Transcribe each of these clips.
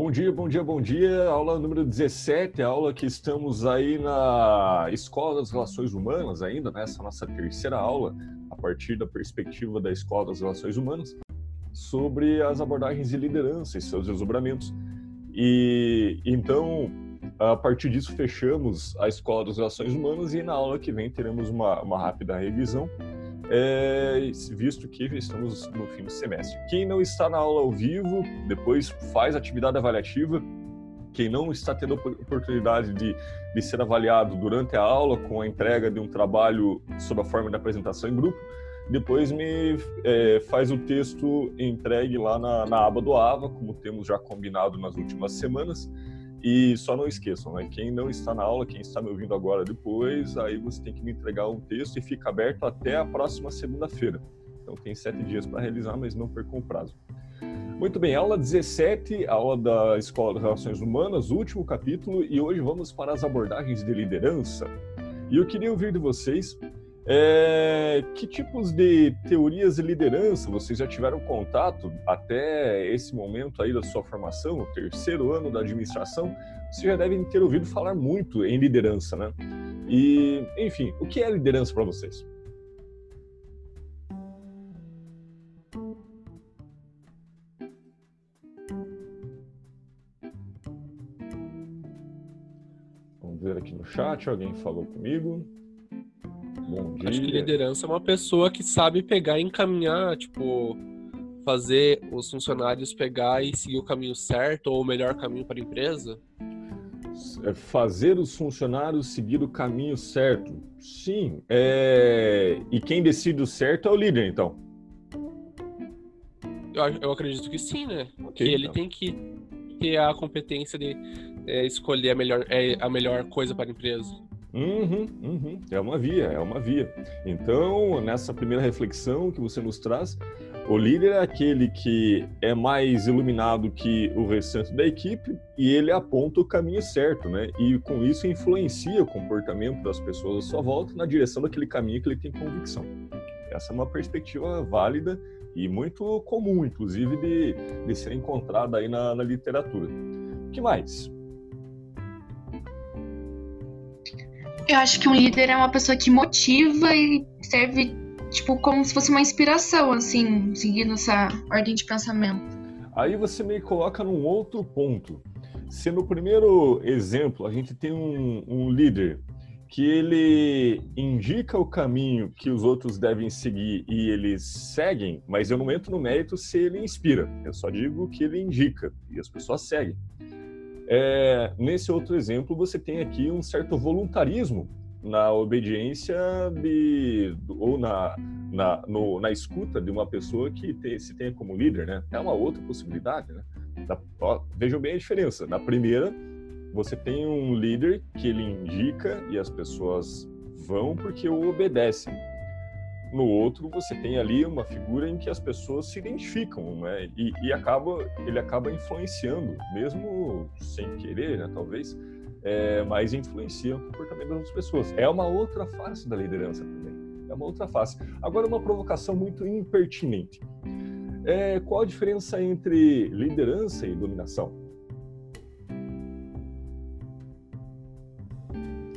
Bom dia, bom dia, bom dia. Aula número 17, aula que estamos aí na Escola das Relações Humanas ainda, nessa nossa terceira aula, a partir da perspectiva da Escola das Relações Humanas, sobre as abordagens de liderança e seus desdobramentos. E então, a partir disso, fechamos a Escola das Relações Humanas e na aula que vem teremos uma, uma rápida revisão é, visto que estamos no fim do semestre. Quem não está na aula ao vivo, depois faz atividade avaliativa. Quem não está tendo oportunidade de, de ser avaliado durante a aula com a entrega de um trabalho sob a forma de apresentação em grupo, depois me é, faz o texto entregue lá na, na aba do AVA, como temos já combinado nas últimas semanas. E só não esqueçam, né? Quem não está na aula, quem está me ouvindo agora depois, aí você tem que me entregar um texto e fica aberto até a próxima segunda-feira. Então tem sete dias para realizar, mas não percam o prazo. Muito bem, aula 17, aula da Escola de Relações Humanas, último capítulo, e hoje vamos para as abordagens de liderança. E eu queria ouvir de vocês é, que tipos de teorias de liderança vocês já tiveram contato até esse momento aí da sua formação, o terceiro ano da administração? Vocês já devem ter ouvido falar muito em liderança, né? E, enfim, o que é liderança para vocês? Vamos ver aqui no chat, alguém falou comigo. Bom dia. Acho que liderança é uma pessoa que sabe pegar e encaminhar, tipo, fazer os funcionários pegar e seguir o caminho certo ou o melhor caminho para a empresa. É fazer os funcionários seguir o caminho certo. Sim. É... E quem decide o certo é o líder, então. Eu, eu acredito que sim, né? Okay, que ele então. tem que ter a competência de é, escolher a melhor, é, a melhor coisa para a empresa. Uhum, uhum. É uma via, é uma via. Então, nessa primeira reflexão que você nos traz, o líder é aquele que é mais iluminado que o restante da equipe e ele aponta o caminho certo, né? E com isso influencia o comportamento das pessoas à sua volta na direção daquele caminho que ele tem convicção. Essa é uma perspectiva válida e muito comum, inclusive, de, de ser encontrada aí na, na literatura. O que mais? Eu acho que um líder é uma pessoa que motiva e serve, tipo, como se fosse uma inspiração, assim, seguindo essa ordem de pensamento. Aí você me coloca num outro ponto. Se no primeiro exemplo a gente tem um, um líder que ele indica o caminho que os outros devem seguir e eles seguem, mas eu não entro no mérito se ele inspira. Eu só digo que ele indica e as pessoas seguem. É, nesse outro exemplo, você tem aqui um certo voluntarismo na obediência de, ou na, na, no, na escuta de uma pessoa que te, se tenha como líder, né? É uma outra possibilidade, né? Da, ó, vejam bem a diferença. Na primeira, você tem um líder que ele indica e as pessoas vão porque o obedecem. No outro, você tem ali uma figura em que as pessoas se identificam, né? E, e acaba, ele acaba influenciando, mesmo sem querer, né? Talvez, é, mas influencia o comportamento das pessoas. É uma outra face da liderança também. É uma outra face. Agora, uma provocação muito impertinente. É, qual a diferença entre liderança e dominação?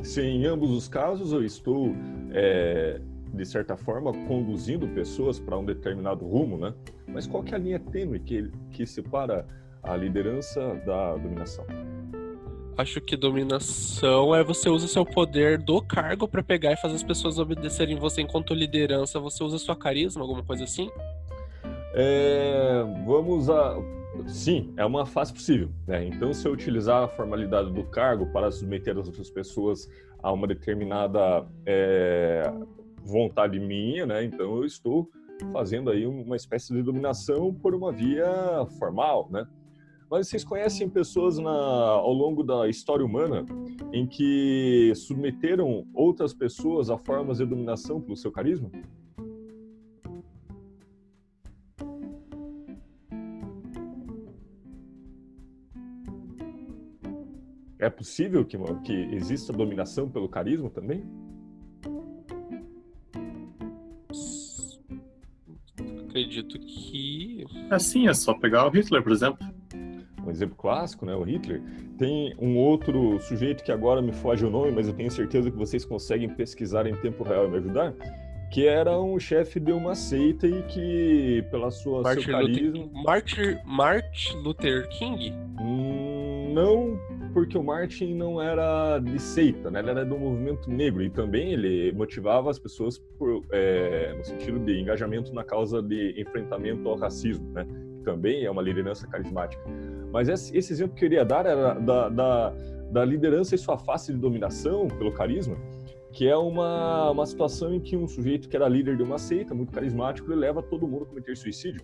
Se em ambos os casos eu estou é, de certa forma, conduzindo pessoas para um determinado rumo, né? Mas qual que é a linha tênue que, que separa a liderança da dominação? Acho que dominação é você usa seu poder do cargo para pegar e fazer as pessoas obedecerem você enquanto liderança. Você usa sua carisma, alguma coisa assim? É, vamos a sim, é uma fase possível. Né? Então, se eu utilizar a formalidade do cargo para submeter as outras pessoas a uma determinada é, vontade minha, né? Então eu estou fazendo aí uma espécie de dominação por uma via formal, né? Mas vocês conhecem pessoas na, ao longo da história humana em que submeteram outras pessoas a formas de dominação pelo seu carisma? É possível que, que exista dominação pelo carisma também? Acredito que. Assim, é só pegar o Hitler, por exemplo. exemplo clássico, né, o Hitler. Tem um outro sujeito que agora me foge o nome, mas eu tenho certeza que vocês conseguem pesquisar em tempo real e me ajudar, que era um chefe de uma seita e que, pela sua Martin seu carisma... Luther, Martin, Martin Luther King? Hum, não, porque o Martin não era de seita, né? ele era do movimento negro e também ele motivava as pessoas por, é, no sentido de engajamento na causa de enfrentamento ao racismo, né? que também é uma liderança carismática. Mas esse, esse exemplo que eu queria dar era da, da, da liderança e sua face de dominação pelo carisma, que é uma, uma situação em que um sujeito que era líder de uma seita, muito carismático, ele leva todo mundo a cometer suicídio.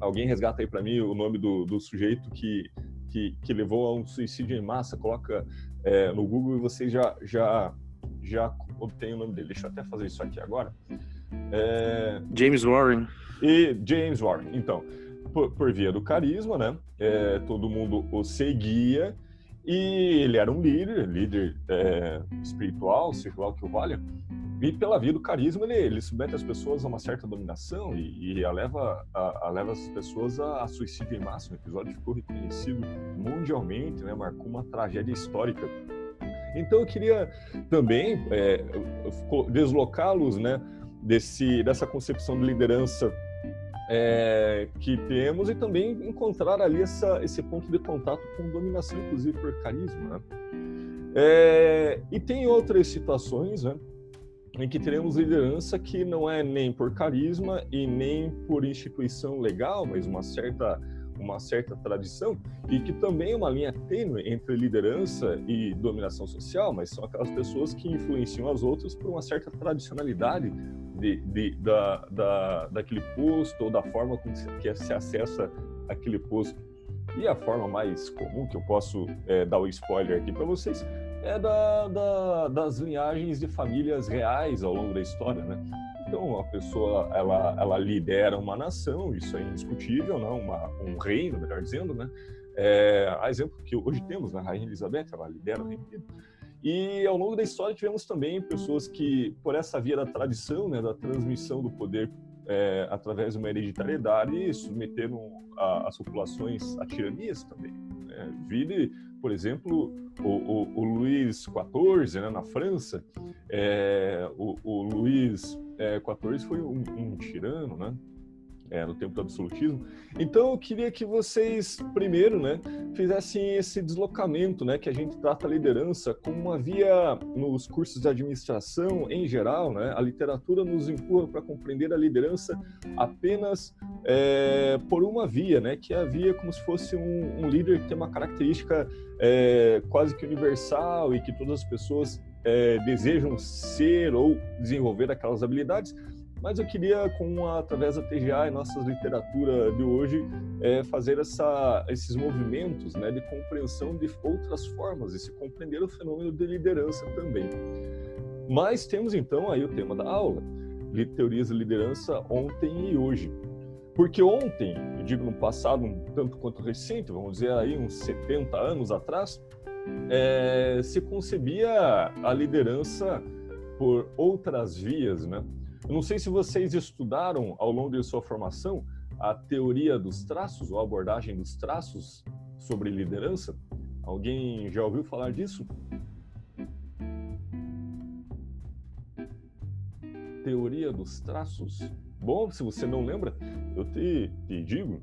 Alguém resgata aí para mim o nome do, do sujeito que que, que levou a um suicídio em massa, coloca é, no Google e você já, já, já obtém o nome dele. Deixa eu até fazer isso aqui agora. É... James Warren. E James Warren. Então, por, por via do carisma, né? É, todo mundo o seguia e ele era um líder, líder é, espiritual, seja lá o que o valha. E pela via do carisma, ele, ele submete as pessoas a uma certa dominação e, e leva, a, a leva as pessoas a, a, suicídio em massa. O episódio ficou reconhecido mundialmente, né? marcou uma tragédia histórica. Então eu queria também é, deslocá-los né, desse, dessa concepção de liderança é, que temos e também encontrar ali essa, esse ponto de contato com dominação, inclusive por carisma. Né? É, e tem outras situações, né? Em que teremos liderança que não é nem por carisma e nem por instituição legal, mas uma certa uma certa tradição e que também é uma linha tênue entre liderança e dominação social, mas são aquelas pessoas que influenciam as outras por uma certa tradicionalidade de, de, da, da, daquele posto ou da forma como se, que se acessa aquele posto. E a forma mais comum que eu posso é, dar o spoiler aqui para vocês é da, da, das linhagens de famílias reais ao longo da história, né? Então, a pessoa, ela, ela lidera uma nação, isso é indiscutível? Né? Uma, um reino, melhor dizendo, né? É, a exemplo que hoje temos, né? Rainha Elizabeth, ela lidera o reino e ao longo da história tivemos também pessoas que, por essa via da tradição, né, da transmissão do poder é, através de uma hereditariedade, submeteram a, as populações a tiranias também. Né? Vire por exemplo, o, o, o Luís XIV, né, na França, é, o, o Luís XIV é, foi um, um tirano, né? É, no tempo do absolutismo. Então eu queria que vocês primeiro, né, fizessem esse deslocamento, né, que a gente trata a liderança como uma via nos cursos de administração em geral, né, a literatura nos empurra para compreender a liderança apenas é, por uma via, né, que é a via como se fosse um, um líder que tem uma característica é, quase que universal e que todas as pessoas é, desejam ser ou desenvolver aquelas habilidades, mas eu queria, com a, através da TGA e nossa literatura de hoje, é, fazer essa, esses movimentos né, de compreensão de outras formas e se compreender o fenômeno de liderança também. Mas temos então aí o tema da aula, teorias de liderança ontem e hoje. Porque ontem, eu digo no passado um tanto quanto recente, vamos dizer aí uns 70 anos atrás, é, se concebia a liderança por outras vias, né? Eu não sei se vocês estudaram ao longo de sua formação a teoria dos traços ou a abordagem dos traços sobre liderança. Alguém já ouviu falar disso? Teoria dos traços. Bom, se você não lembra, eu te, te digo.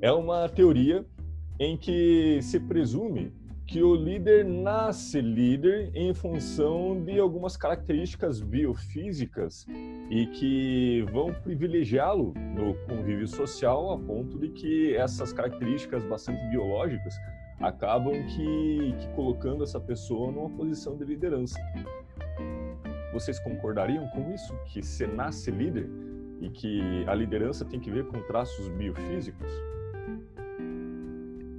É uma teoria em que se presume que o líder nasce líder em função de algumas características biofísicas e que vão privilegiá-lo no convívio social a ponto de que essas características bastante biológicas acabam que, que colocando essa pessoa numa posição de liderança. Vocês concordariam com isso? Que se nasce líder e que a liderança tem que ver com traços biofísicos?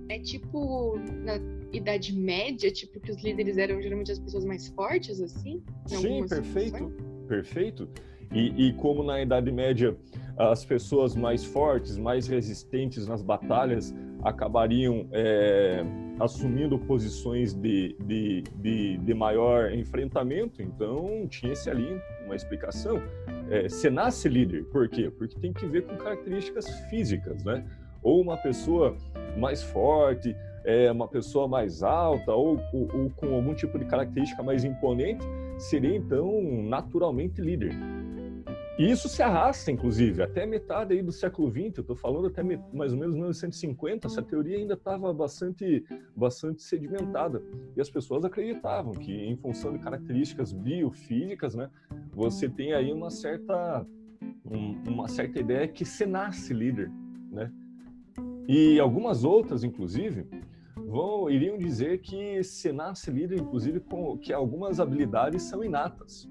É tipo na Idade Média, tipo que os líderes eram geralmente as pessoas mais fortes, assim? Sim, perfeito, situações? perfeito. E, e, como na Idade Média as pessoas mais fortes, mais resistentes nas batalhas acabariam é, assumindo posições de, de, de, de, maior enfrentamento, então tinha-se ali uma explicação. É, você nasce líder, por quê? Porque tem que ver com características físicas, né? Ou uma pessoa mais forte, é, uma pessoa mais alta ou, ou, ou com algum tipo de característica mais imponente, seria então naturalmente líder. E isso se arrasta, inclusive, até metade do século XX, eu estou falando até mais ou menos 1950, essa teoria ainda estava bastante, bastante sedimentada. E as pessoas acreditavam que, em função de características biofísicas, né, você tem aí uma certa, um, uma certa ideia que se nasce líder. Né? E algumas outras, inclusive, vão, iriam dizer que se nasce líder, inclusive, com que algumas habilidades são inatas.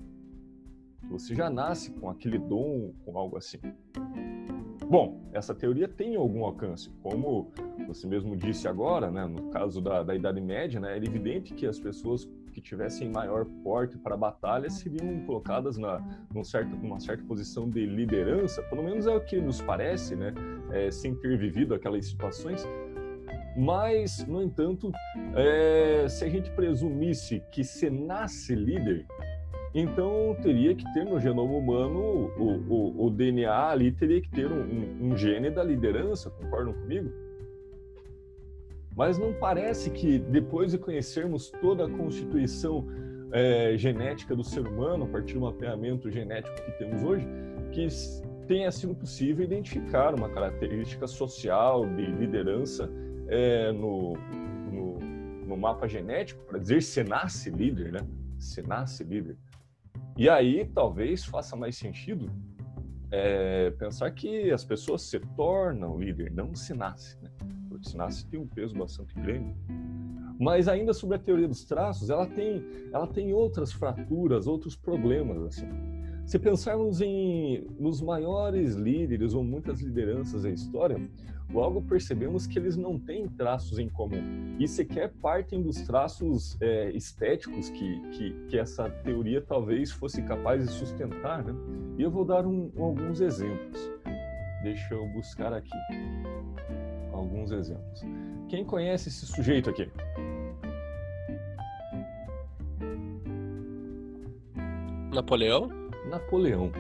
Você já nasce com aquele dom, com algo assim. Bom, essa teoria tem algum alcance, como você mesmo disse agora, né, no caso da, da Idade Média, né, era evidente que as pessoas que tivessem maior porte para a batalha seriam colocadas na num certo, numa certa posição de liderança, pelo menos é o que nos parece, né, é, sem ter vivido aquelas situações. Mas, no entanto, é, se a gente presumisse que se nasce líder, então teria que ter no genoma humano o, o, o DNA ali teria que ter um, um, gene da liderança, concordam comigo? Mas não parece que depois de conhecermos toda a constituição é, genética do ser humano a partir do mapeamento genético que temos hoje, que tenha sido possível identificar uma característica social de liderança é, no, no, no mapa genético para dizer se nasce líder, né? Se nasce líder. E aí talvez faça mais sentido é, pensar que as pessoas se tornam líder, não se nasce, né? Porque se nasce tem um peso bastante grande. Mas ainda sobre a teoria dos traços, ela tem, ela tem outras fraturas, outros problemas assim. Se pensarmos em nos maiores líderes ou muitas lideranças da história, logo percebemos que eles não têm traços em comum e sequer partem dos traços é, estéticos que, que, que, essa teoria talvez fosse capaz de sustentar. Né? E eu vou dar um, alguns exemplos. Deixa eu buscar aqui alguns exemplos. Quem conhece esse sujeito aqui? Napoleão? Napoleão.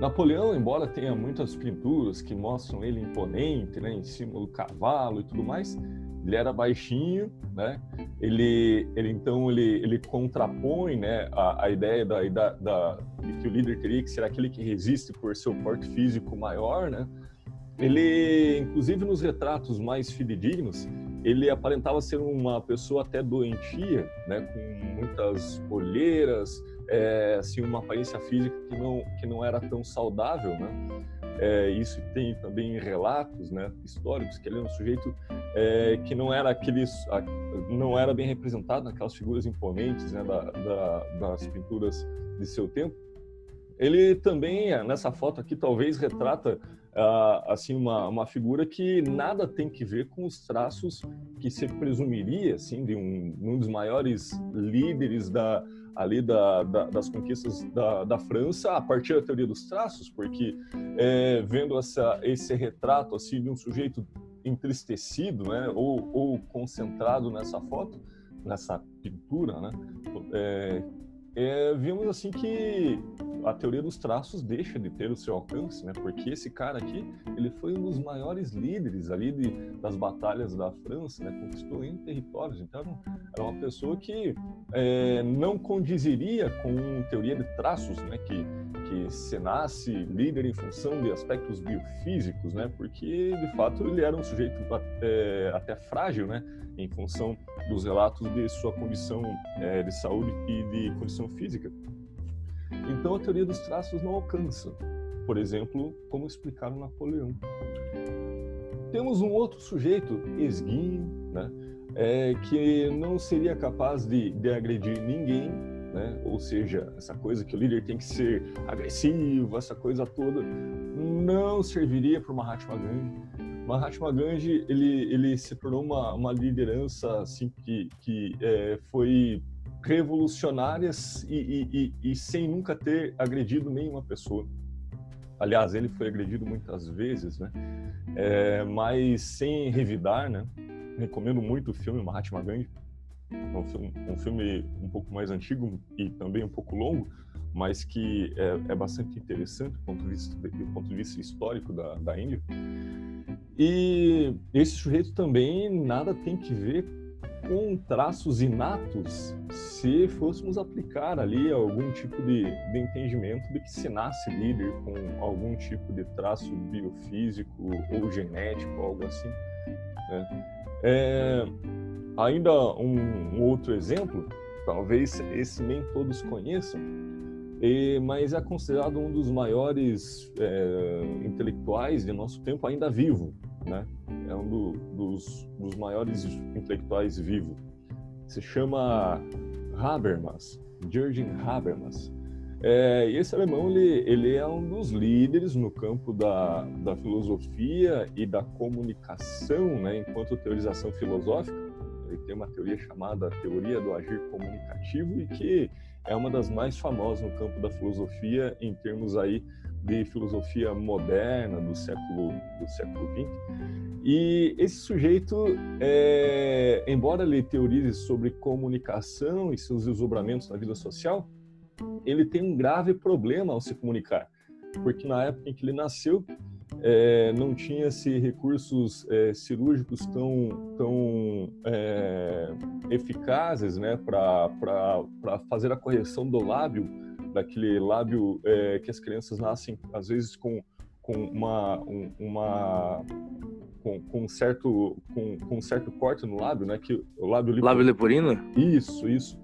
Napoleão, embora tenha muitas pinturas que mostram ele imponente, né, em cima do cavalo e tudo mais, ele era baixinho, né? Ele, ele então ele, ele contrapõe, né, a, a ideia da, da, da, de que o líder teria que ser aquele que resiste por seu porte físico maior, né? Ele, inclusive nos retratos mais fidedignos, ele aparentava ser uma pessoa até doentia, né, com muitas olheiras, é, assim uma aparência física que não que não era tão saudável, né? É, isso tem também relatos, né, históricos que ele era um sujeito é, que não era aqueles não era bem representado naquelas figuras imponentes, né, da, da, das pinturas de seu tempo. Ele também nessa foto aqui talvez retrata uh, assim uma, uma figura que nada tem que ver com os traços que se presumiria assim de um, um dos maiores líderes da ali da, da, das conquistas da, da, França a partir da teoria dos traços, porque é, vendo essa, esse retrato assim de um sujeito entristecido, né, ou, ou concentrado nessa foto, nessa pintura, né, é, é, vimos assim que a teoria dos traços deixa de ter o seu alcance, né? Porque esse cara aqui, ele foi um dos maiores líderes ali de, das batalhas da França, né? Conquistou em territórios. Então, era uma pessoa que é, não condizeria com teoria de traços, né? Que, que se nasce líder em função de aspectos biofísicos, né? Porque, de fato, ele era um sujeito até, até frágil, né? Em função dos relatos de sua condição é, de saúde e de condição física. Então a teoria dos traços não alcança, por exemplo, como explicar o Napoleão. Temos um outro sujeito esguinho, né, é, que não seria capaz de, de agredir ninguém, né? ou seja, essa coisa que o líder tem que ser agressivo, essa coisa toda, não serviria para o Mahatma Gandhi. Mahatma Gandhi ele, ele se tornou uma, uma liderança assim que, que é, foi revolucionárias e, e, e, e, sem nunca ter agredido nenhuma pessoa. Aliás, ele foi agredido muitas vezes, né? É, mas sem revidar, né? Recomendo muito o filme Mahatma Gandhi. É um filme, um filme um pouco mais antigo e também um pouco longo, mas que é, é bastante interessante do ponto de vista, do ponto de vista histórico da, da Índia. E esse sujeito também nada tem que ver com traços inatos se fôssemos aplicar ali algum tipo de, de entendimento de que se nasce líder com algum tipo de traço biofísico ou genético, algo assim. Né? É, ainda um, um, outro exemplo, talvez esse nem todos conheçam, e, mas é considerado um dos maiores é, intelectuais de nosso tempo ainda vivo, né? É um do, dos, dos maiores intelectuais vivos. Se chama Habermas, Jürgen Habermas. É, e esse alemão ele, ele é um dos líderes no campo da, da filosofia e da comunicação, né, enquanto teorização filosófica. Ele tem uma teoria chamada teoria do agir comunicativo e que é uma das mais famosas no campo da filosofia em termos aí de filosofia moderna do século do século XX. E esse sujeito, é, embora ele teorize sobre comunicação e seus desdobramentos na vida social, ele tem um grave problema ao se comunicar, porque na época em que ele nasceu é, não tinha-se recursos é, cirúrgicos tão, tão é, eficazes né, para fazer a correção do lábio daquele lábio é, que as crianças nascem às vezes com, com uma, um, uma com, com, certo com, com, certo corte no lábio, né? Que o lábio, lábio leporino. Isso, isso.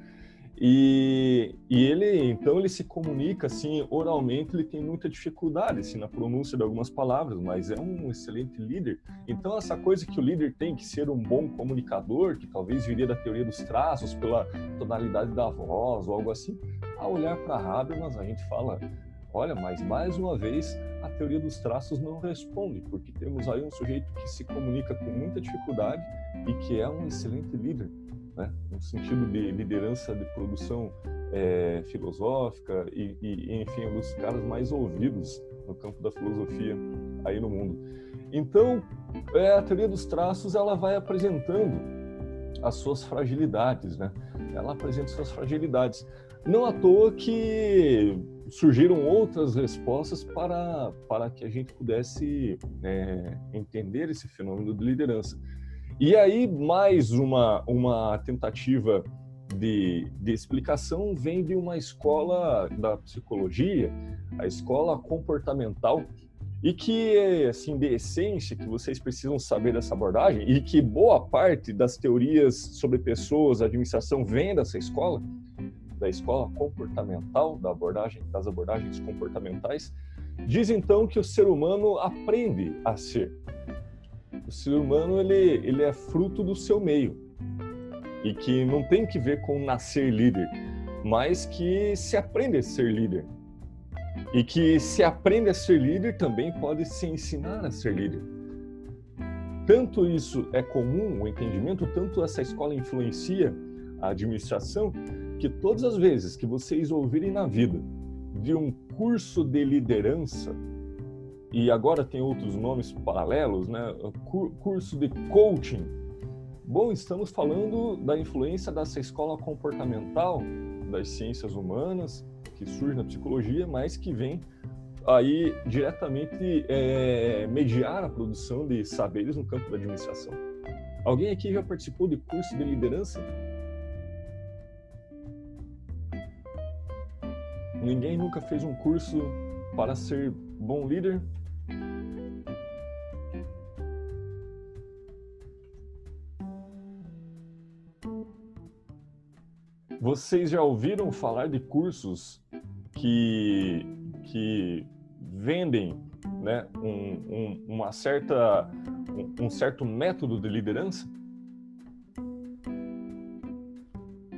E, e ele, então, ele se comunica assim oralmente, ele tem muita dificuldade assim, na pronúncia de algumas palavras, mas é um excelente líder. Então, essa coisa que o líder tem que ser um bom comunicador, que talvez viria da teoria dos traços, pela tonalidade da voz ou algo assim, ao olhar para Habermas, a gente fala: olha, mas mais uma vez a teoria dos traços não responde, porque temos aí um sujeito que se comunica com muita dificuldade e que é um excelente líder né? no sentido de liderança de produção é, filosófica e, e, enfim, um dos caras mais ouvidos no campo da filosofia aí no mundo. Então, é, a teoria dos traços ela vai apresentando as suas fragilidades, né? Ela apresenta suas fragilidades. Não à toa que surgiram outras respostas para, para que a gente pudesse é, entender esse fenômeno de liderança. E aí, mais uma, uma tentativa de, de explicação vem de uma escola da psicologia, a escola comportamental, e que, assim, de essência, que vocês precisam saber dessa abordagem, e que boa parte das teorias sobre pessoas, administração, vem dessa escola, da escola comportamental, da abordagem, das abordagens comportamentais, diz então que o ser humano aprende a ser. O ser humano ele, ele é fruto do seu meio e que não tem que ver com nascer líder, mas que se aprende a ser líder e que se aprende a ser líder também pode se ensinar a ser líder. Tanto isso é comum, o entendimento, tanto essa escola influencia a administração, que todas as vezes que vocês ouvirem na vida de um curso de liderança, e agora tem outros nomes paralelos, né? Curso de coaching. Bom, estamos falando da influência dessa escola comportamental das ciências humanas, que surge na psicologia, mas que vem aí diretamente é, mediar a produção de saberes no campo da administração. Alguém aqui já participou de curso de liderança? Ninguém nunca fez um curso para ser bom líder? Vocês já ouviram falar de cursos que, que vendem né, um, um, uma certa, um, um certo método de liderança?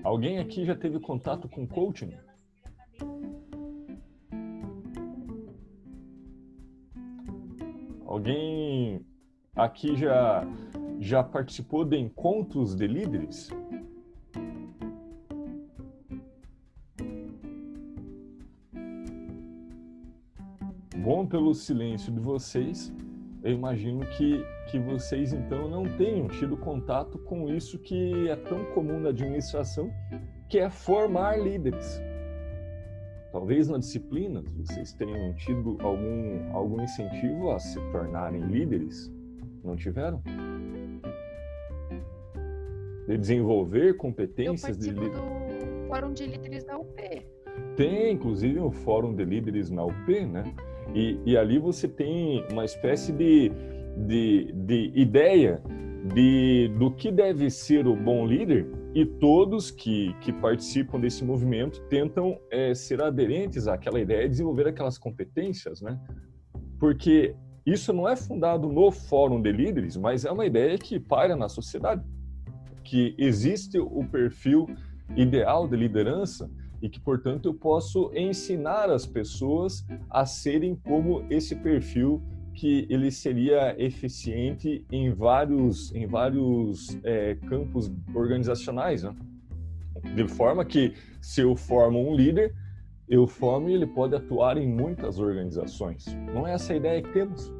Alguém aqui já teve contato com coaching? Alguém aqui já já participou de encontros de líderes? Pelo silêncio de vocês, eu imagino que, que vocês então não tenham tido contato com isso que é tão comum na administração, que é formar líderes. Talvez na disciplina vocês tenham tido algum, algum incentivo a se tornarem líderes, Não tiveram? De desenvolver competências de do Fórum de Líderes da UP. Tem, inclusive, o Fórum de Líderes na UP, né? E, e ali você tem uma espécie de, de, de ideia de, do que deve ser o bom líder e todos que, que participam desse movimento tentam é, ser aderentes àquela ideia e desenvolver aquelas competências, né? Porque isso não é fundado no Fórum de Líderes, mas é uma ideia que paira na sociedade, que existe o perfil ideal de liderança e que, portanto, eu posso ensinar as pessoas a serem como esse perfil que ele seria eficiente em vários, em vários é, campos organizacionais, né? de forma que se eu formo um líder, eu formo e ele pode atuar em muitas organizações. Não é essa a ideia que temos.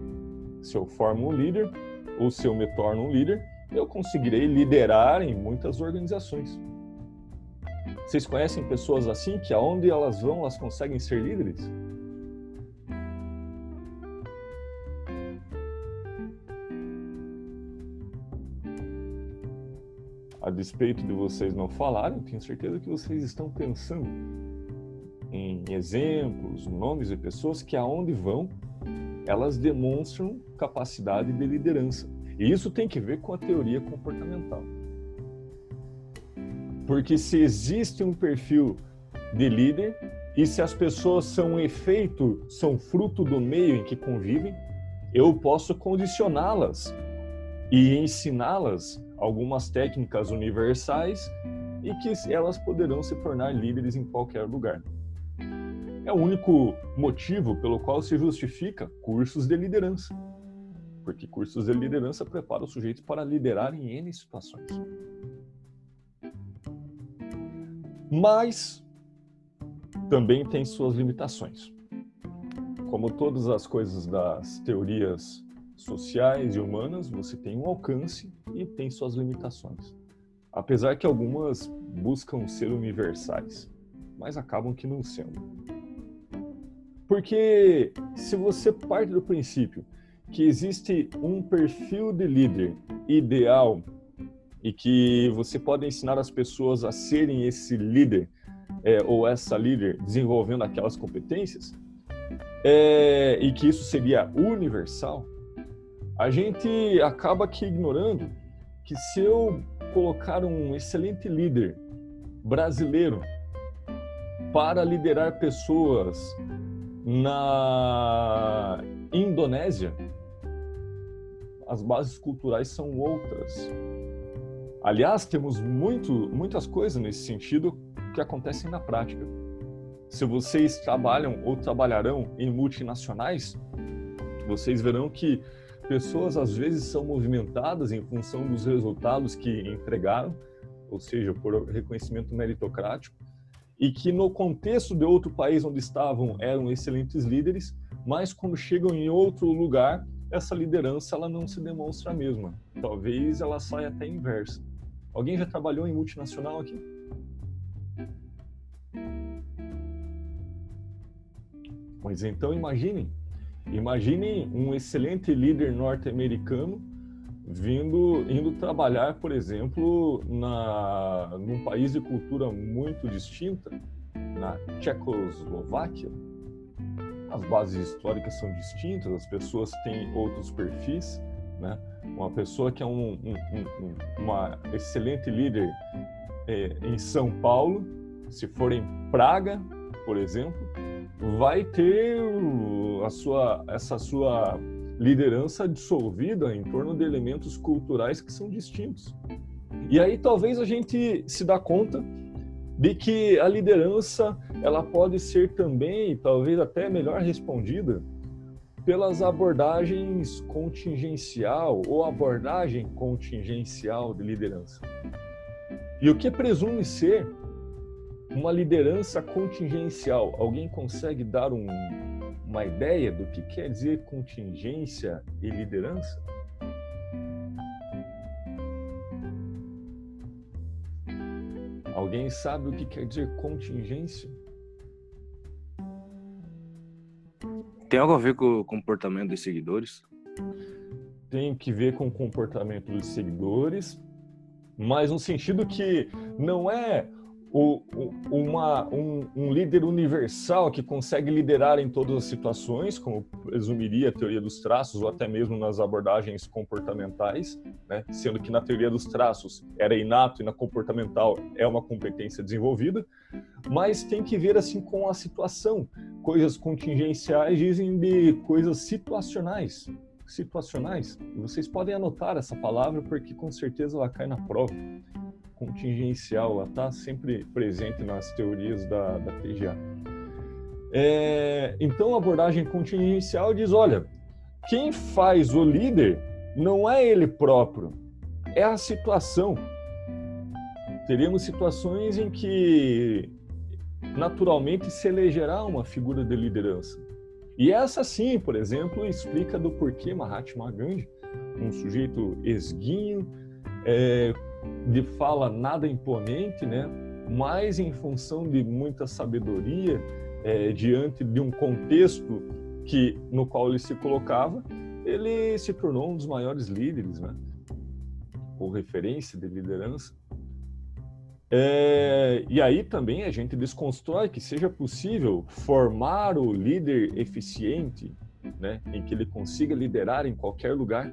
Se eu formo um líder ou se eu me torno um líder, eu conseguirei liderar em muitas organizações. Vocês conhecem pessoas assim que aonde elas vão, elas conseguem ser líderes? A despeito de vocês não falarem, tenho certeza que vocês estão pensando em exemplos, nomes de pessoas que aonde vão, elas demonstram capacidade de liderança. E isso tem que ver com a teoria comportamental. Porque se existe um perfil de líder e se as pessoas são um efeito, são fruto do meio em que convivem, eu posso condicioná-las e ensiná-las algumas técnicas universais e que elas poderão se tornar líderes em qualquer lugar. É o único motivo pelo qual se justifica cursos de liderança. Porque cursos de liderança preparam os sujeitos para liderar em N situações. Mas também tem suas limitações. Como todas as coisas das teorias sociais e humanas, você tem um alcance e tem suas limitações. Apesar que algumas buscam ser universais, mas acabam que não sendo. Porque se você parte do princípio que existe um perfil de líder ideal e que você pode ensinar as pessoas a serem esse líder é, ou essa líder desenvolvendo aquelas competências é, e que isso seria universal, a gente acaba aqui ignorando que se eu colocar um excelente líder brasileiro para liderar pessoas na Indonésia, as bases culturais são outras. Aliás, temos muito, muitas coisas nesse sentido que acontecem na prática. Se vocês trabalham ou trabalharão em multinacionais, vocês verão que pessoas às vezes são movimentadas em função dos resultados que entregaram, ou seja, por reconhecimento meritocrático, e que no contexto de outro país onde estavam eram excelentes líderes, mas quando chegam em outro lugar, essa liderança ela não se demonstra a mesma. Talvez ela saia até inversa. Alguém já trabalhou em multinacional aqui? Pois então imaginem, imaginem um excelente líder norte-americano vindo indo trabalhar, por exemplo, na num país de cultura muito distinta, na Tchecoslováquia. As bases históricas são distintas, as pessoas têm outros perfis, né? Uma pessoa que é um, um, um, uma excelente líder é, em São Paulo, se for em Praga, por exemplo, vai ter a sua, essa sua liderança dissolvida em torno de elementos culturais que são distintos. E aí talvez a gente se dá conta de que a liderança ela pode ser também, talvez até melhor respondida, pelas abordagens contingencial ou abordagem contingencial de liderança. E o que presume ser uma liderança contingencial? Alguém consegue dar um, uma ideia do que quer dizer contingência e liderança? Alguém sabe o que quer dizer contingência? Tem algo a ver com o comportamento dos seguidores? tem que ver com o comportamento dos seguidores, mas no sentido que não é o, uma, um, um, líder universal que consegue liderar em todas as situações, como presumiria a teoria dos traços, ou até mesmo nas abordagens comportamentais, né? sendo que na teoria dos traços era inato e na comportamental é uma competência desenvolvida, mas tem que ver assim com a situação. Coisas contingenciais dizem de coisas situacionais. Situacionais. Vocês podem anotar essa palavra porque com certeza ela cai na prova contingencial, ela está sempre presente nas teorias da, da TGA. É, então, a abordagem contingencial diz: olha, quem faz o líder não é ele próprio, é a situação. Teríamos situações em que naturalmente se elegerá uma figura de liderança. E essa sim, por exemplo, explica do porquê Mahatma Gandhi, um sujeito esguinho, é, de fala nada imponente, né? mas em função de muita sabedoria, é, diante de um contexto que no qual ele se colocava, ele se tornou um dos maiores líderes, né? ou referência de liderança. É, e aí também a gente desconstrói que seja possível formar o líder eficiente, né, em que ele consiga liderar em qualquer lugar.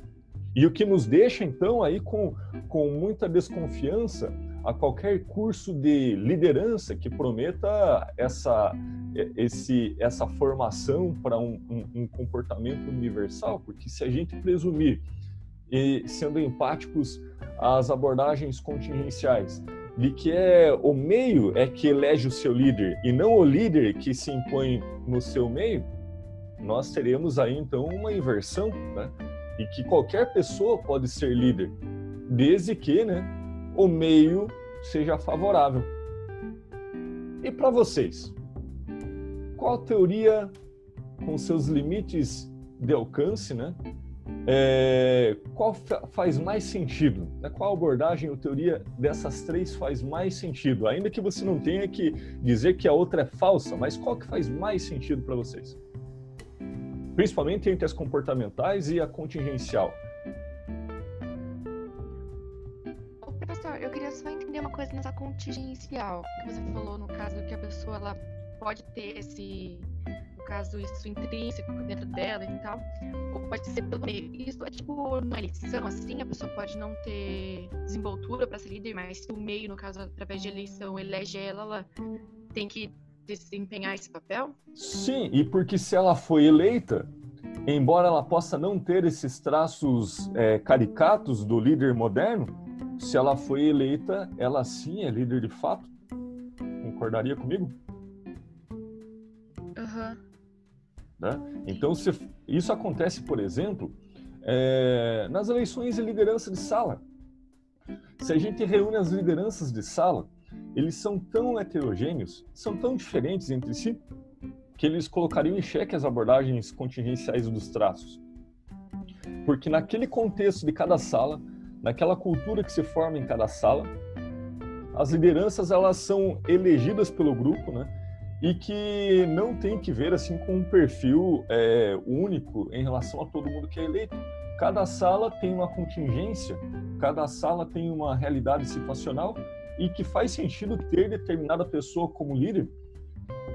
E o que nos deixa, então, aí com, com muita desconfiança a qualquer curso de liderança que prometa essa, esse, essa formação para um, um, um, comportamento universal, porque se a gente presumir, e sendo empáticos às abordagens contingenciais, de que é o meio é que elege o seu líder e não o líder que se impõe no seu meio, nós teremos aí então uma inversão, né? E que qualquer pessoa pode ser líder, desde que né, o meio seja favorável. E para vocês, qual teoria, com seus limites de alcance, né, é, qual faz mais sentido? Né, qual abordagem ou teoria dessas três faz mais sentido? Ainda que você não tenha que dizer que a outra é falsa, mas qual que faz mais sentido para vocês? Principalmente entre as comportamentais e a contingencial. professor, eu queria só entender uma coisa nessa contingencial que você falou no caso que a pessoa ela pode ter esse no caso isso intrínseco dentro dela e tal, ou pode ser pelo meio. Isso é tipo uma eleição assim, a pessoa pode não ter desenvoltura para ser líder, mas se o meio, no caso através de eleição, elege ela, ela tem que desempenhar esse papel? Sim, e porque se ela foi eleita, embora ela possa não ter esses traços é, caricatos do líder moderno, se ela foi eleita, ela sim é líder de fato. Concordaria comigo? Uhum. Né? Então, se, isso acontece, por exemplo, é, nas eleições de liderança de sala. Se a gente reúne as lideranças de sala, eles são tão heterogêneos, são tão diferentes entre si, que eles colocariam em xeque as abordagens contingenciais dos traços. Porque naquele contexto de cada sala, naquela cultura que se forma em cada sala, as lideranças elas são elegidas pelo grupo, né? E que não tem que ver assim com um perfil é, único em relação a todo mundo que é eleito. Cada sala tem uma contingência, cada sala tem uma realidade situacional e que faz sentido ter determinada pessoa como líder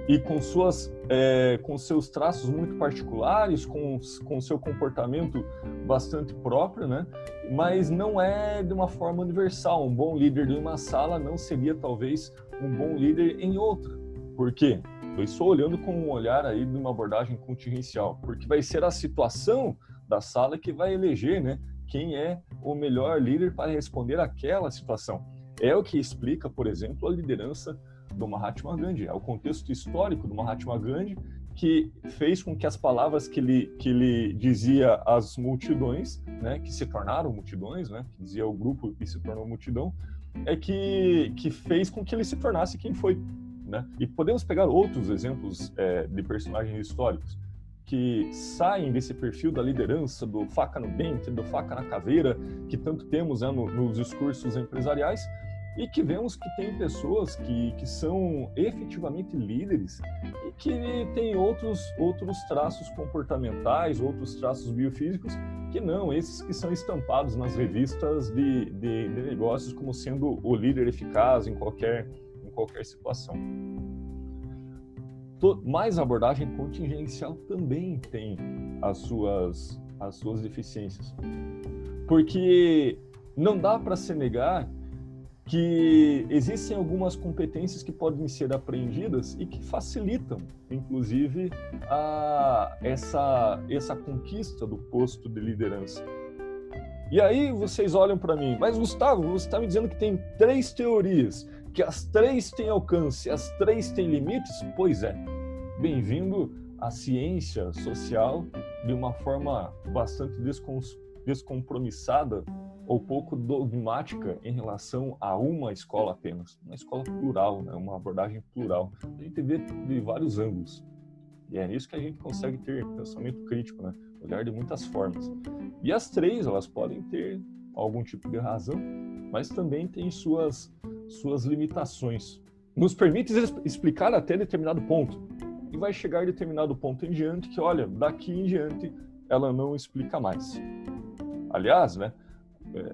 e com suas é, com seus traços muito particulares, com com seu comportamento bastante próprio, né? Mas não é de uma forma universal. Um bom líder de uma sala não seria talvez um bom líder em outra. Por quê? Eu estou olhando com um olhar aí de uma abordagem contingencial, porque vai ser a situação da sala que vai eleger, né? Quem é o melhor líder para responder àquela situação é o que explica, por exemplo, a liderança do Mahatma Gandhi, é o contexto histórico do Mahatma Gandhi que fez com que as palavras que ele, que ele dizia às multidões, né, que se tornaram multidões, né, que dizia o grupo e se tornou multidão, é que, que fez com que ele se tornasse quem foi. Né? E podemos pegar outros exemplos é, de personagens históricos que saem desse perfil da liderança, do faca no dente, do faca na caveira, que tanto temos né, no, nos discursos empresariais, e que vemos que tem pessoas que, que são efetivamente líderes e que têm outros, outros traços comportamentais, outros traços biofísicos que não, esses que são estampados nas revistas de, de, de negócios como sendo o líder eficaz em qualquer, em qualquer situação. Mas a abordagem contingencial também tem as suas, as suas deficiências. Porque não dá para se negar que existem algumas competências que podem ser aprendidas e que facilitam, inclusive, a, essa, essa conquista do posto de liderança. E aí vocês olham para mim, mas Gustavo, você está me dizendo que tem três teorias, que as três têm alcance, as três têm limites? Pois é. Bem-vindo à ciência social de uma forma bastante descompromissada ou pouco dogmática em relação a uma escola apenas, uma escola plural, né? uma abordagem plural. A gente vê de vários ângulos. E é nisso que a gente consegue ter pensamento crítico, né? olhar de muitas formas. E as três, elas podem ter algum tipo de razão, mas também têm suas, suas limitações. Nos permite explicar até determinado ponto. E vai chegar determinado ponto em diante que, olha, daqui em diante ela não explica mais. Aliás, né,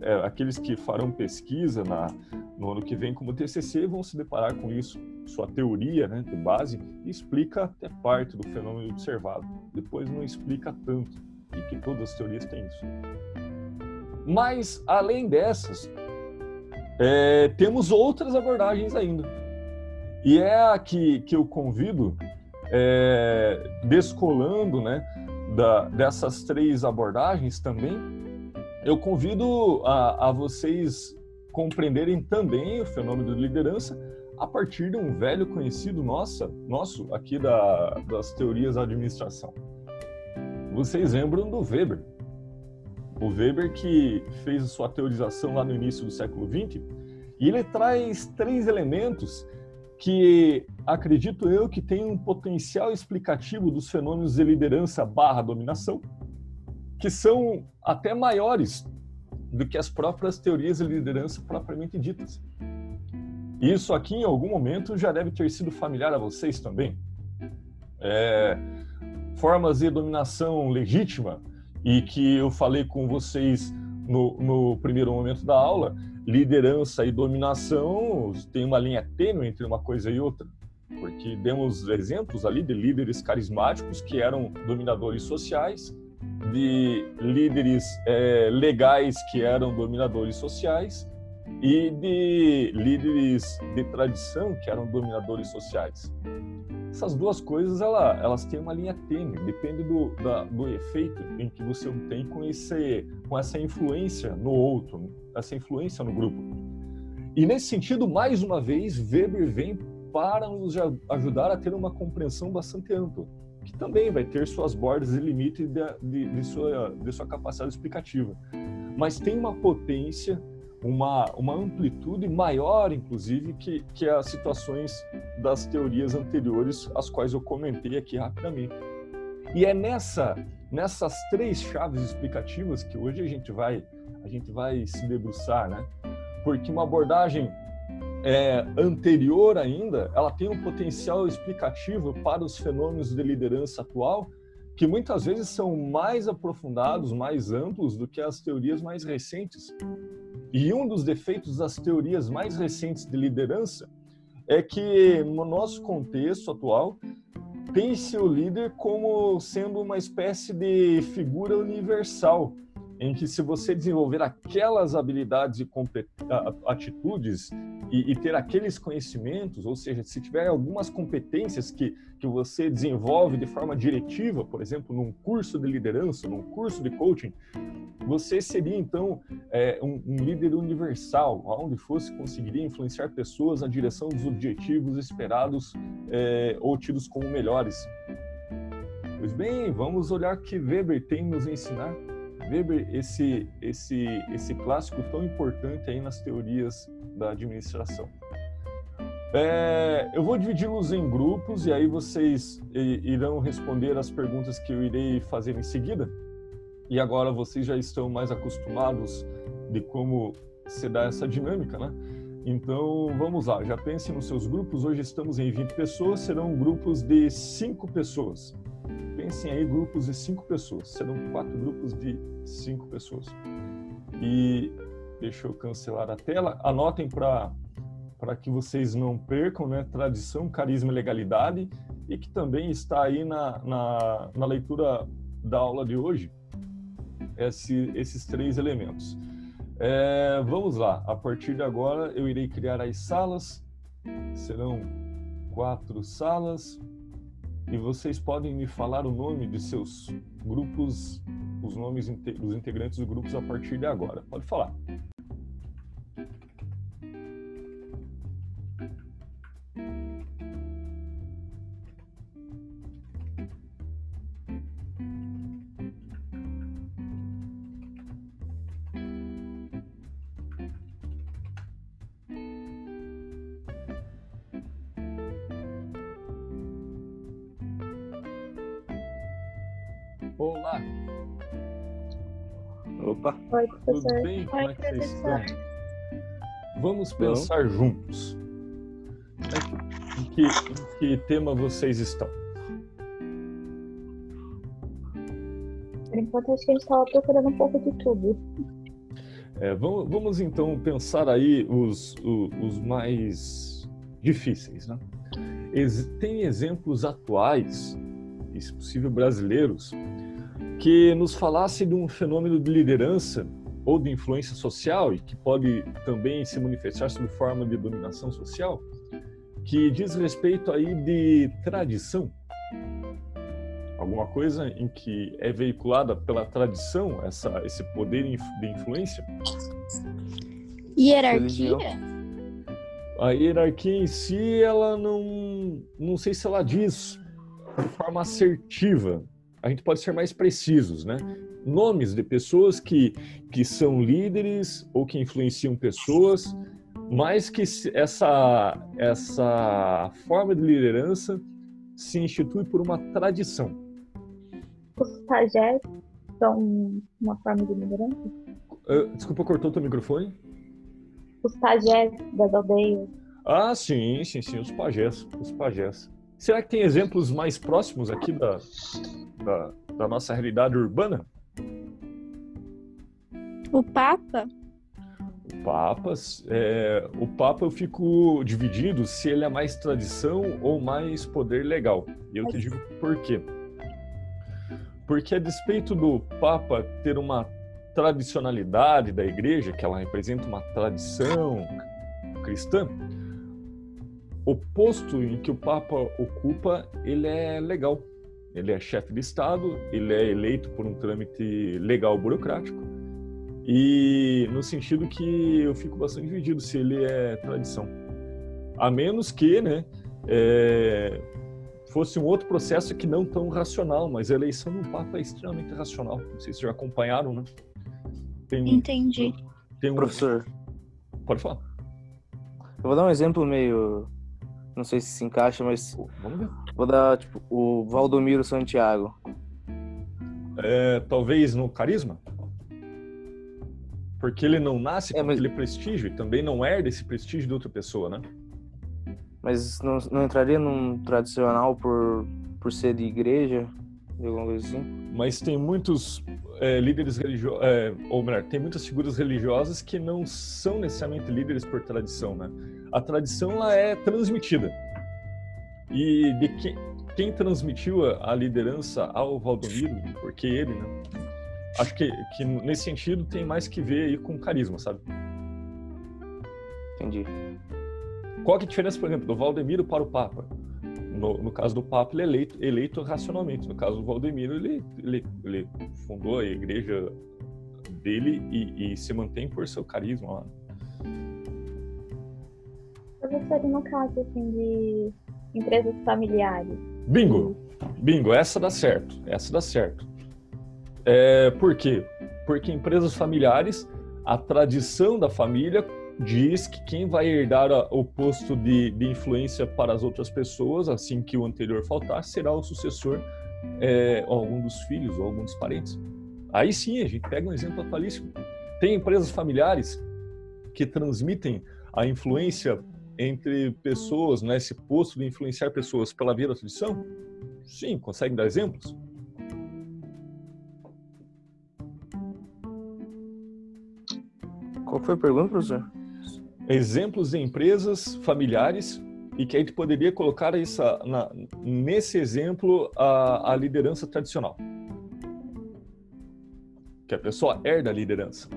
é, aqueles que farão pesquisa na, no ano que vem como TCC vão se deparar com isso. Sua teoria né, de base explica até parte do fenômeno observado, depois não explica tanto, e que todas as teorias têm isso. Mas, além dessas, é, temos outras abordagens ainda. E é a que, que eu convido, é, descolando né, da, dessas três abordagens também, eu convido a, a vocês compreenderem também o fenômeno de liderança a partir de um velho conhecido nossa, nosso aqui da, das teorias da administração. Vocês lembram do Weber? O Weber que fez a sua teorização lá no início do século XX e ele traz três elementos que acredito eu que tem um potencial explicativo dos fenômenos de liderança barra dominação que são até maiores do que as próprias teorias de liderança propriamente ditas. Isso aqui, em algum momento, já deve ter sido familiar a vocês também. É, formas de dominação legítima, e que eu falei com vocês no, no primeiro momento da aula, liderança e dominação tem uma linha tênue entre uma coisa e outra porque demos exemplos ali de líderes carismáticos que eram dominadores sociais de líderes é, legais que eram dominadores sociais e de líderes de tradição que eram dominadores sociais. Essas duas coisas ela, elas têm uma linha tênue, depende do, da, do efeito em que você obtém com, esse, com essa influência no outro, essa influência no grupo. E nesse sentido, mais uma vez, Weber vem para nos ajudar a ter uma compreensão bastante ampla que também vai ter suas bordas e limites de, de, de, sua, de sua capacidade explicativa. Mas tem uma potência, uma, uma amplitude maior, inclusive, que, que as situações das teorias anteriores, as quais eu comentei aqui rapidamente. E é nessa, nessas três chaves explicativas que hoje a gente vai, a gente vai se debruçar, né? Porque uma abordagem é, anterior ainda, ela tem um potencial explicativo para os fenômenos de liderança atual que muitas vezes são mais aprofundados, mais amplos do que as teorias mais recentes. E um dos defeitos das teorias mais recentes de liderança é que, no nosso contexto atual, pense o líder como sendo uma espécie de figura universal, em que se você desenvolver aquelas habilidades e atitudes e, e, ter aqueles conhecimentos, ou seja, se tiver algumas competências que, que você desenvolve de forma diretiva, por exemplo, num curso de liderança, num curso de coaching, você seria então é, um, um, líder universal, aonde fosse conseguiria influenciar pessoas na direção dos objetivos esperados é, ou tidos como melhores. Pois bem, vamos olhar o que Weber tem nos ensinar. Weber, esse, esse, esse clássico tão importante aí nas teorias da administração. É, eu vou dividi-los em grupos e aí vocês irão responder as perguntas que eu irei fazer em seguida. E agora vocês já estão mais acostumados de como se dá essa dinâmica, né? Então, vamos lá. Já pense nos seus grupos. Hoje estamos em 20 pessoas, serão grupos de 5 pessoas. Pensem aí, grupos de 5 pessoas. Serão quatro grupos de 5 pessoas. E deixa eu cancelar a tela. Anotem para para que vocês não percam, né? Tradição, carisma e legalidade, e que também está aí na, na, na leitura da aula de hoje, esse, esses três elementos. É, vamos lá, a partir de agora eu irei criar as salas, serão quatro salas, e vocês podem me falar o nome de seus grupos, os nomes dos integrantes dos grupos a partir de agora. Pode falar. Opa. Oi, professor. Tudo bem? Como Oi, é que vocês estão? Vamos pensar juntos. Em que, em que tema vocês estão? Por enquanto, acho que a gente estava procurando um pouco de tudo. É, vamos, vamos então pensar aí os, o- os, mais difíceis, né? Ex- tem exemplos atuais, e se possível brasileiros, que nos falasse de um fenômeno de liderança ou de influência social e que pode também se manifestar sob forma de dominação social, que diz respeito aí de tradição. Alguma coisa em que é veiculada pela tradição essa, esse poder de influência? Hierarquia? A hierarquia em si, ela não, não sei se ela diz de forma assertiva. A gente pode ser mais precisos, né? Nomes de pessoas que, que são líderes ou que influenciam pessoas, mas que essa, essa forma de liderança se institui por uma tradição. Os pajés são uma forma de liderança? Ah, desculpa, cortou teu microfone? Os pajés das aldeias? Ah, sim, sim, sim, os pajés, os pajés. Será que tem exemplos mais próximos aqui da, da, da nossa realidade urbana? O Papa? O Papa, é, o Papa eu fico dividido se ele é mais tradição ou mais poder legal. E eu te digo por quê. Porque a despeito do Papa ter uma tradicionalidade da igreja, que ela representa uma tradição cristã, o posto em que o Papa ocupa, ele é legal. Ele é chefe de Estado, ele é eleito por um trâmite legal burocrático. E no sentido que eu fico bastante dividido se ele é tradição. A menos que, né, é, fosse um outro processo que não tão racional, mas a eleição do Papa é extremamente racional. Não sei se já acompanharam, né? Tem, Entendi. tem um... Professor, Pode falar. eu vou dar um exemplo meio. Não sei se se encaixa, mas Vamos ver. vou dar, tipo, o Valdomiro Santiago. É, talvez no carisma? Porque ele não nasce com É, mas- aquele prestígio e também não herda esse prestígio de outra pessoa, né? Mas não, não entraria num tradicional por, por ser de igreja? De alguma coisa assim? Mas tem muitos é, líderes religiosos, ou melhor, tem muitas figuras religiosas que não são necessariamente líderes por tradição, né? A tradição ela é transmitida. E de quem, quem transmitiu a, a liderança ao Valdomiro, porque ele, né? Acho que, que nesse sentido tem mais que ver aí com carisma, sabe? Entendi. Qual que é a diferença, por exemplo, do Valdemiro para o Papa? No, no caso do Papa, ele é eleito, eleito racionalmente. No caso do Valdemiro, ele, ele, ele fundou a igreja dele e, e se mantém por seu carisma lá. Professor, e no caso, assim, de empresas familiares? Bingo! Bingo, essa dá certo. Essa dá certo. É, por quê? Porque empresas familiares, a tradição da família diz que quem vai herdar o posto de, de influência para as outras pessoas, assim que o anterior faltar, será o sucessor, é, algum dos filhos ou algum dos parentes. Aí sim, a gente pega um exemplo atualíssimo. Tem empresas familiares que transmitem a influência entre pessoas, né, esse posto de influenciar pessoas pela via da tradição? Sim, consegue dar exemplos? Qual foi a pergunta, professor? Exemplos de empresas familiares e que a gente poderia colocar essa, na, nesse exemplo a, a liderança tradicional. Que a pessoa herda a liderança.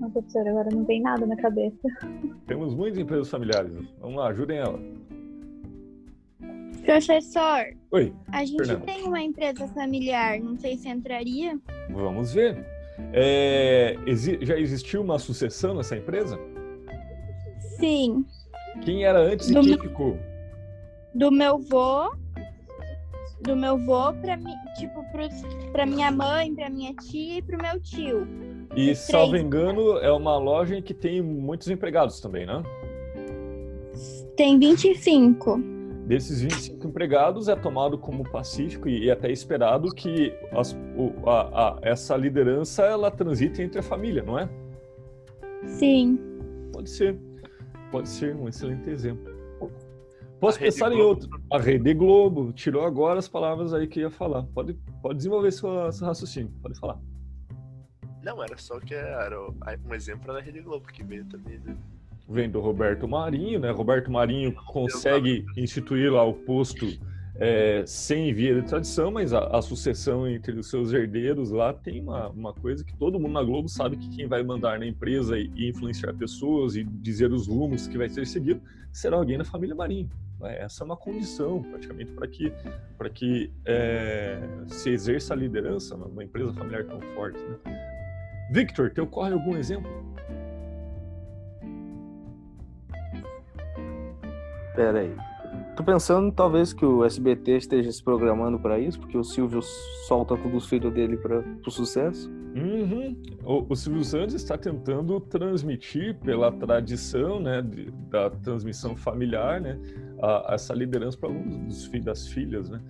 Não, professor, agora não tem nada na cabeça. Temos muitas empresas familiares. Vamos lá, ajudem ela. Professor, Oi, a gente Fernanda. tem uma empresa familiar, não sei se entraria. vamos ver. É, exi- já existiu uma sucessão nessa empresa? Sim, Quem era antes e Do quem meu- ficou? do meu vô, do meu vô pra mim, tipo, pra minha mãe, pra minha tia e pro meu tio. E, Os salvo três. engano, é uma loja em que tem muitos empregados também, né? Tem 25. Desses 25 empregados, é tomado como pacífico e até esperado que as- o- a- a- essa liderança ela transite entre a família, não é? Sim. Pode ser. Pode ser um excelente exemplo. Posso A pensar em outro. A Rede Globo tirou agora as palavras aí que ia falar. Pode, pode desenvolver seu, seu raciocínio. Pode falar. Não, era só que era o- um exemplo da Rede Globo que veio também. Né? Vem do Roberto Marinho, né? Roberto Marinho consegue instituir lá o posto é, sem via de tradição, mas a, a sucessão entre os seus herdeiros lá tem uma, uma coisa que todo mundo na Globo sabe que quem vai mandar na empresa e, e influenciar pessoas e dizer os rumos que vai ser seguido será alguém da família Marinho. né? Essa é uma condição, praticamente, para que, para que é, se exerça a liderança numa empresa familiar tão forte. Né? Victor, te ocorre algum exemplo? Pera aí. Tô pensando talvez que o SBT esteja se programando para isso, porque o Silvio solta todos os filhos dele para o sucesso. Uhum. O, o Silvio Santos está tentando transmitir pela tradição, né, de- da transmissão familiar, né, a- essa liderança para alguns dos filhos das filhas, né.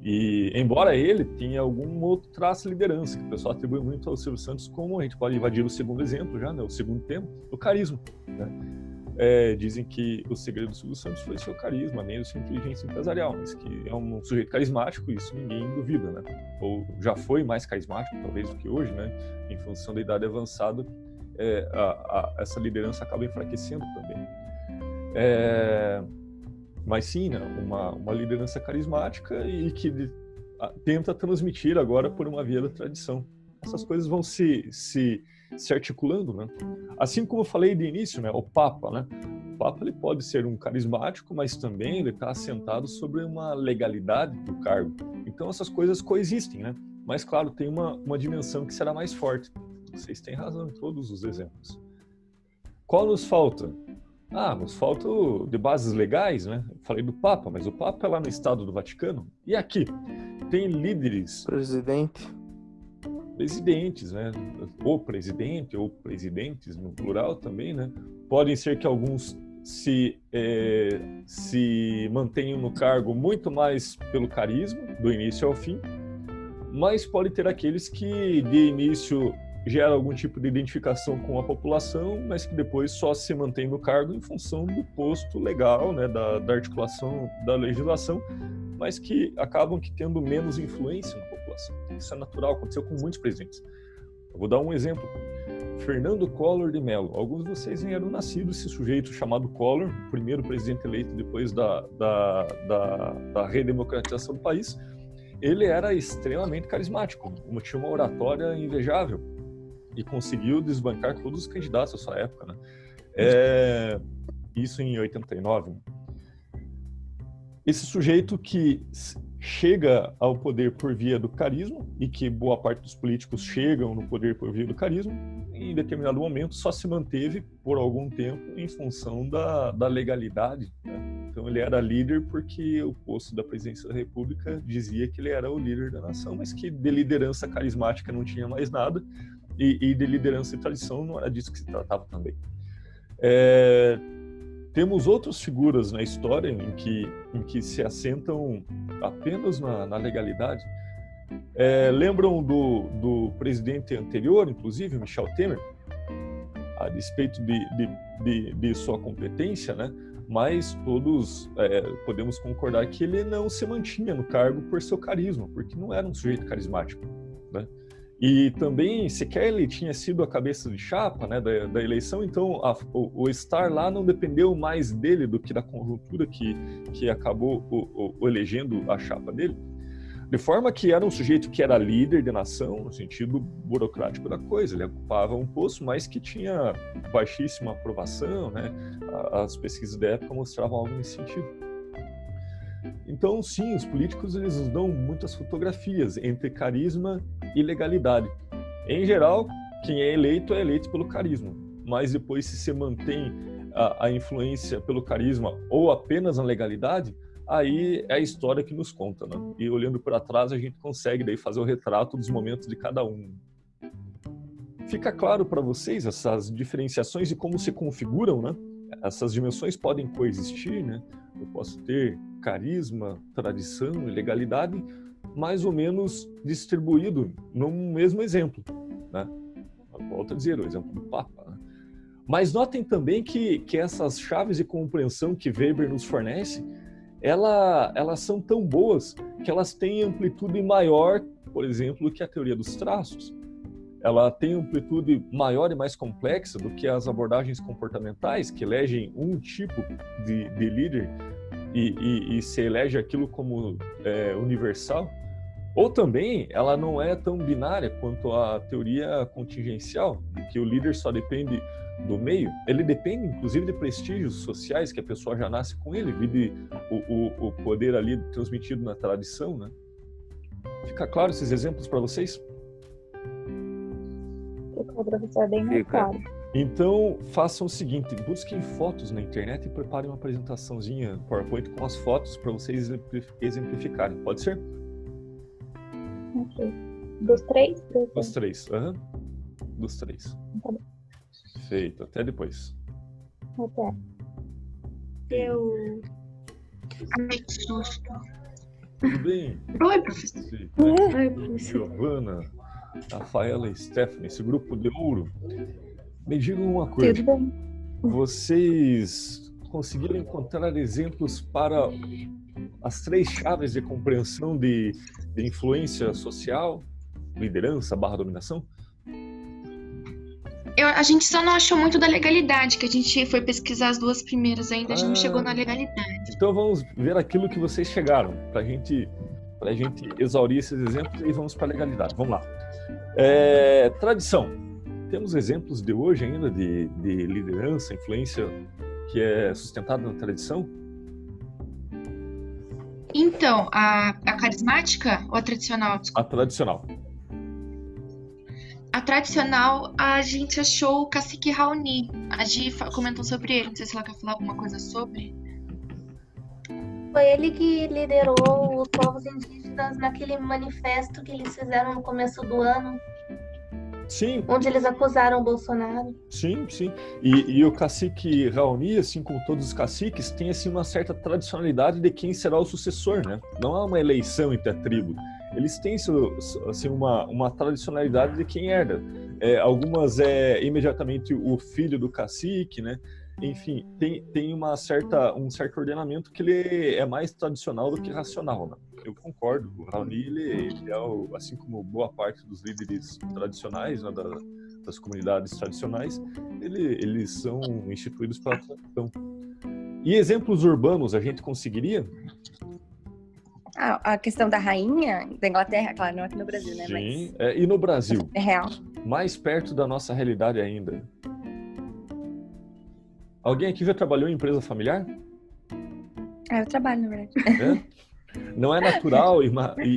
E embora ele tenha algum outro traço de liderança, que o pessoal atribui muito ao Silvio Santos, como a gente pode invadir o segundo exemplo já, né, o segundo tema, o carisma. Né. É, dizem que o segredo do Silvio Santos foi seu carisma, nem sua inteligência empresarial, mas que é um sujeito carismático, isso ninguém duvida, né? Ou já foi mais carismático, talvez, do que hoje, né? Em função da idade avançada, é, a- a- essa liderança acaba enfraquecendo também. É, mas sim, né? uma, uma liderança carismática e que tenta transmitir agora por uma via da tradição. Essas coisas vão se, se, se articulando, né? Assim como eu falei de início, né? O Papa, né? O Papa ele pode ser um carismático, mas também ele está assentado sobre uma legalidade do cargo. Então essas coisas coexistem, né? Mas claro, tem uma, uma dimensão que será mais forte. Vocês têm razão em todos os exemplos. Qual nos falta? Ah, nos falta de bases legais, né? Eu falei do Papa, mas o Papa é lá no Estado do Vaticano. E aqui? Tem líderes Presidente. Presidentes, né? Ou presidente, ou presidentes no plural também, né? Podem ser que alguns se, eh, se mantenham no cargo muito mais pelo carisma, do início ao fim, mas pode ter aqueles que de início geram algum tipo de identificação com a população, mas que depois só se mantém no cargo em função do posto legal, né? Da, da articulação da legislação, mas que acabam que tendo menos influência na população. Isso é natural, aconteceu com muitos presidentes. Eu vou dar um exemplo. Fernando Collor de Mello. Alguns de vocês eram nascidos, esse sujeito chamado Collor, primeiro presidente eleito depois da, da, da, da redemocratização do país. Ele era extremamente carismático, tinha uma oratória invejável e conseguiu desbancar todos os candidatos à sua época. Né? É, isso em 89. né? esse sujeito que chega ao poder por via do carisma e que boa parte dos políticos chegam no poder por via do carisma, em determinado momento só se manteve por algum tempo em função da, da legalidade. Né? Então ele era líder porque o posto da presidência da República dizia que ele era o líder da nação, mas que de liderança carismática não tinha mais nada e, e de liderança e tradição não era disso que se tratava também. É, temos outras figuras na história em que, em que se assentam apenas na, na legalidade. É, lembram do, do presidente anterior, inclusive, Michel Temer? a despeito de, de, de, de sua competência, né? mas todos é, podemos concordar que ele não se mantinha no cargo por seu carisma, porque não era um sujeito carismático. Né? E também, ele tinha sido a cabeça de chapa né, da, da eleição, então a, o, o, estar lá não dependeu mais dele do que da conjuntura que, que acabou o, o, elegendo a chapa dele. De forma que era um sujeito que era líder de nação, no sentido burocrático da coisa. Ele ocupava um posto, mas que tinha baixíssima aprovação, né? As pesquisas da época mostravam algo nesse sentido. Então, sim, os políticos eles nos dão muitas fotografias entre carisma e legalidade. Em geral, quem é eleito é eleito pelo carisma, mas depois se se mantém a, a influência pelo carisma ou apenas na legalidade, aí é a história que nos conta, né? E olhando para trás a gente consegue daí fazer o retrato dos momentos de cada um. Fica claro para vocês essas diferenciações e como se configuram, né? Essas dimensões podem coexistir, né? Eu posso ter carisma, tradição e legalidade mais ou menos distribuído num mesmo exemplo, né? Volto a dizer, o exemplo do Papa. Né? Mas notem também que, que essas chaves de compreensão que Weber nos fornece ela, elas são tão boas que elas têm amplitude maior, por exemplo, que a teoria dos traços. Ela tem amplitude maior e mais complexa do que as abordagens comportamentais, que elegem um tipo de, de líder e, e, e, se elege aquilo como é, universal. Ou também ela não é tão binária quanto a teoria contingencial, que o líder só depende do meio, ele depende inclusive de prestígios sociais que a pessoa já nasce com ele, vide o, o, o poder ali transmitido na tradição, né? Fica claro esses exemplos para vocês? Ficou, professor, bem mais claro. Então, façam o seguinte: busquem fotos na internet e preparem uma apresentaçãozinha PowerPoint com as fotos para vocês exemplificarem. Pode ser? Ok. Dos três? Dos três, uhum. Dos três. Tá bom. Perfeito. Até depois. Até. Eu. Ai, que susto. Tudo bem? Oi, professor. Oi, professor. Giovana, Rafaela e Stephanie, esse grupo de ouro. Me digam uma coisa. Tudo bem. Vocês conseguiram encontrar exemplos para as três chaves de compreensão de, de influência social, liderança barra dominação? Eu, a gente só não achou muito da legalidade, que a gente foi pesquisar as duas primeiras ainda, a gente ah, não chegou na legalidade. Então vamos ver aquilo que vocês chegaram, para gente, a gente exaurir esses exemplos e vamos para a legalidade. Vamos lá. É, tradição. Temos exemplos de hoje ainda de, de liderança, influência que é sustentada na tradição? Então, a, a carismática ou a tradicional? Desculpa. A tradicional. A tradicional, a gente achou o cacique Raoni. A Gi comentou sobre ele. Não sei se ela quer falar alguma coisa sobre. Foi ele que liderou os povos indígenas naquele manifesto que eles fizeram no começo do ano. Sim. Onde eles acusaram o Bolsonaro. Sim, sim. E, e, o cacique Raoni, assim como todos os caciques, tem assim uma certa tradicionalidade de quem será o sucessor, né? Não há uma eleição entre a tribo eles têm assim, uma, uma tradicionalidade de quem herda. É, algumas é imediatamente o filho do cacique, né? Enfim, tem, tem uma certa, um certo ordenamento que ele é mais tradicional do que racional, né? Eu concordo. O Raoni, ele, ele é, o, assim como boa parte dos líderes tradicionais, né, da, das comunidades tradicionais, ele, eles são instituídos pela tradição. E exemplos urbanos a gente conseguiria? a questão da rainha da Inglaterra, claro, não aqui no Brasil, né? Sim, Mas... é, e no Brasil? É real. Mais perto da nossa realidade ainda. Alguém aqui já trabalhou em empresa familiar? Ah, eu trabalho, na verdade. É? Não é natural e,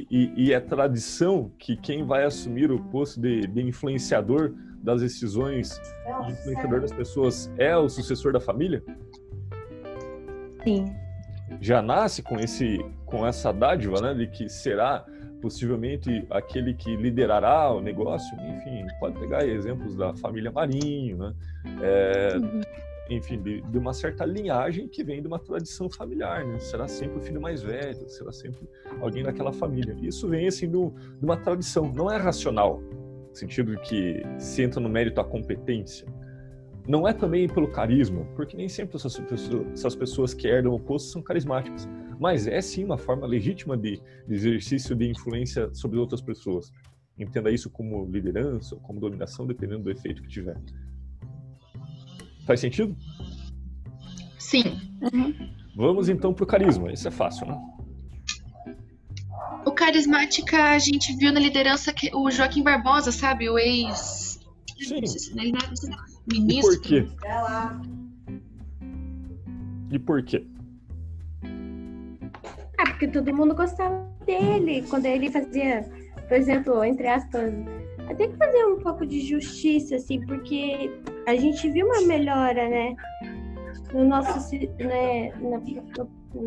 e, e, é tradição que quem vai assumir o posto de, de influenciador das decisões, de influenciador das pessoas, é o sucessor da família? Sim já nasce com esse com essa dádiva, né, de que será possivelmente aquele que liderará o negócio. Enfim, pode pegar exemplos da família Marinho, né? É, uhum. Enfim, de, de, uma certa linhagem que vem de uma tradição familiar, né? Será sempre o filho mais velho, será sempre alguém daquela família. Isso vem assim de uma tradição, não é racional, no sentido de que se entra no mérito a competência, não é também pelo carisma, porque nem sempre essas essas pessoas que herdam o posto são carismáticas, mas é sim uma forma legítima de, de exercício de influência sobre outras pessoas. Entenda isso como liderança como dominação, dependendo do efeito que tiver. Faz sentido? Sim. Uhum. Vamos então para o carisma. Isso é fácil, né? O carismática a gente viu na liderança que o Joaquim Barbosa, sabe? O ex. Sim. Ministro. E por quê? E por quê? Ah, porque todo mundo gostava dele. Quando ele fazia, por exemplo, entre aspas, tem que fazer um pouco de justiça, assim, porque a gente viu uma melhora, né? No nosso, né,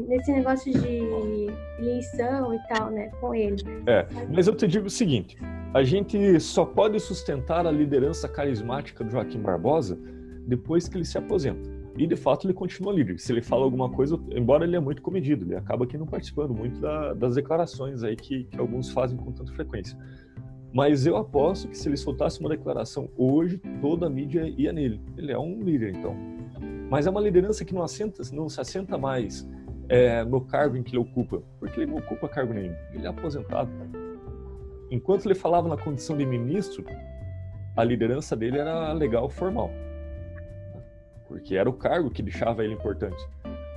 nesse negócio de eleição e tal, né, com ele. É, mas eu te digo o seguinte, a gente só pode sustentar a liderança carismática do Joaquim Barbosa depois que ele se aposenta. E de fato ele continua líder. Se ele fala alguma coisa, embora ele é muito comedido, ele acaba aqui não participando muito da, das declarações aí que, que alguns fazem com tanta frequência. Mas eu aposto que se ele soltasse uma declaração hoje, toda a mídia ia nele. Ele é um líder, então. Mas é uma liderança que não, assenta, não se assenta mais é, no cargo em que ele ocupa, porque ele não ocupa cargo nenhum. Ele é aposentado. Enquanto ele falava na condição de ministro, a liderança dele era legal, formal. Porque era o cargo que deixava ele importante.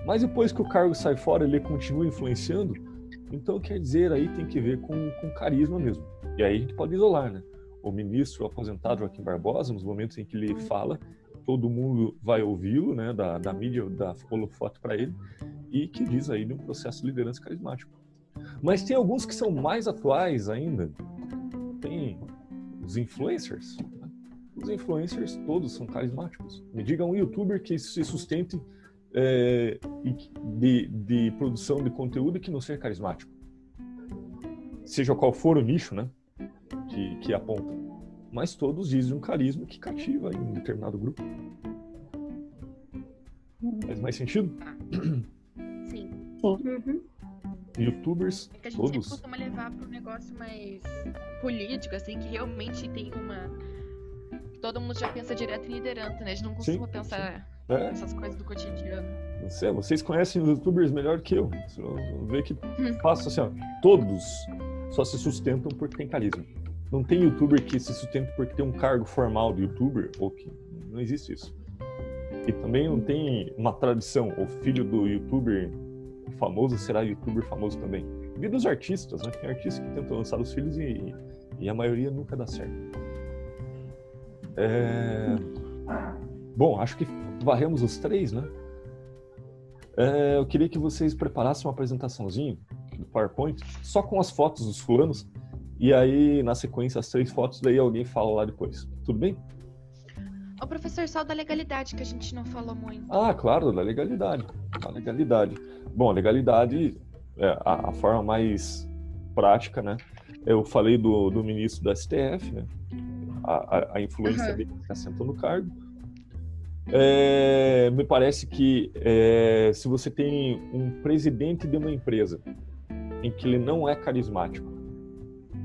Mas depois que o cargo sai fora, ele continua influenciando. Então, quer dizer, aí tem que ver com, com carisma mesmo. E aí a gente pode isolar, né? O ministro aposentado Joaquim Barbosa, nos momentos em que ele fala, todo mundo vai ouvi-lo, né? Da, da mídia, da holofote para ele, e que diz aí de um processo de liderança carismático. Mas tem alguns que são mais atuais ainda. Tem os influencers. Né? Os influencers todos são carismáticos. Me diga um youtuber que se sustente é, de, de produção de conteúdo que não seja carismático. Seja qual for o nicho, né? que, que aponta. Mas todos dizem um carisma que cativa em um determinado grupo. Faz mais sentido? Sim. Uhum. Youtubers, é que a gente todos. sempre costuma levar para um negócio mais político, assim, que realmente tem uma. Todo mundo já pensa direto em liderança, né? A gente não costuma sim, pensar sim. É. essas coisas do cotidiano. Você, vocês conhecem os youtubers melhor que eu. Você vê que passa assim, ó, todos só se sustentam porque tem carisma. Não tem youtuber que se sustenta porque tem um cargo formal de youtuber, ou que não existe isso. E também não tem uma tradição, o filho do youtuber famoso será youtuber famoso também. E dos artistas, né? Tem artistas que tentam lançar os filhos e, e a maioria nunca dá certo. É... Bom, acho que varremos os três, né? É, eu queria que vocês preparassem uma apresentaçãozinha do PowerPoint, só com as fotos dos fulanos, e aí, na sequência, as três fotos, daí alguém fala lá depois. Tudo bem? O professor, só da legalidade, que a gente não falou muito. Ah, claro, da legalidade. A legalidade. Bom, a legalidade é a, a forma mais prática, né? Eu falei do, do ministro do STF, né? A, a, a influência uhum. dele que assenta no cargo. É, me parece que é, se você tem um presidente de uma empresa em que ele não é carismático,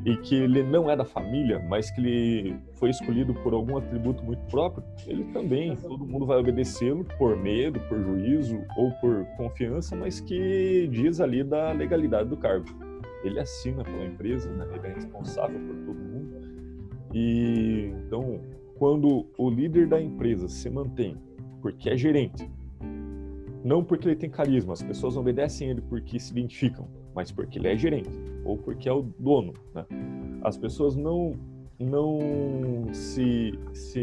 e que ele não é da família, mas que ele foi escolhido por algum atributo muito próprio, ele também, todo mundo vai obedecê-lo por medo, por juízo ou por confiança, mas que diz ali da legalidade do cargo. Ele assina pela empresa, né? ele é responsável por todo mundo. E então, quando o líder da empresa se mantém porque é gerente, não porque ele tem carisma, as pessoas obedecem ele porque se identificam, mas porque ele é gerente ou porque é o dono. Né? As pessoas não não se, se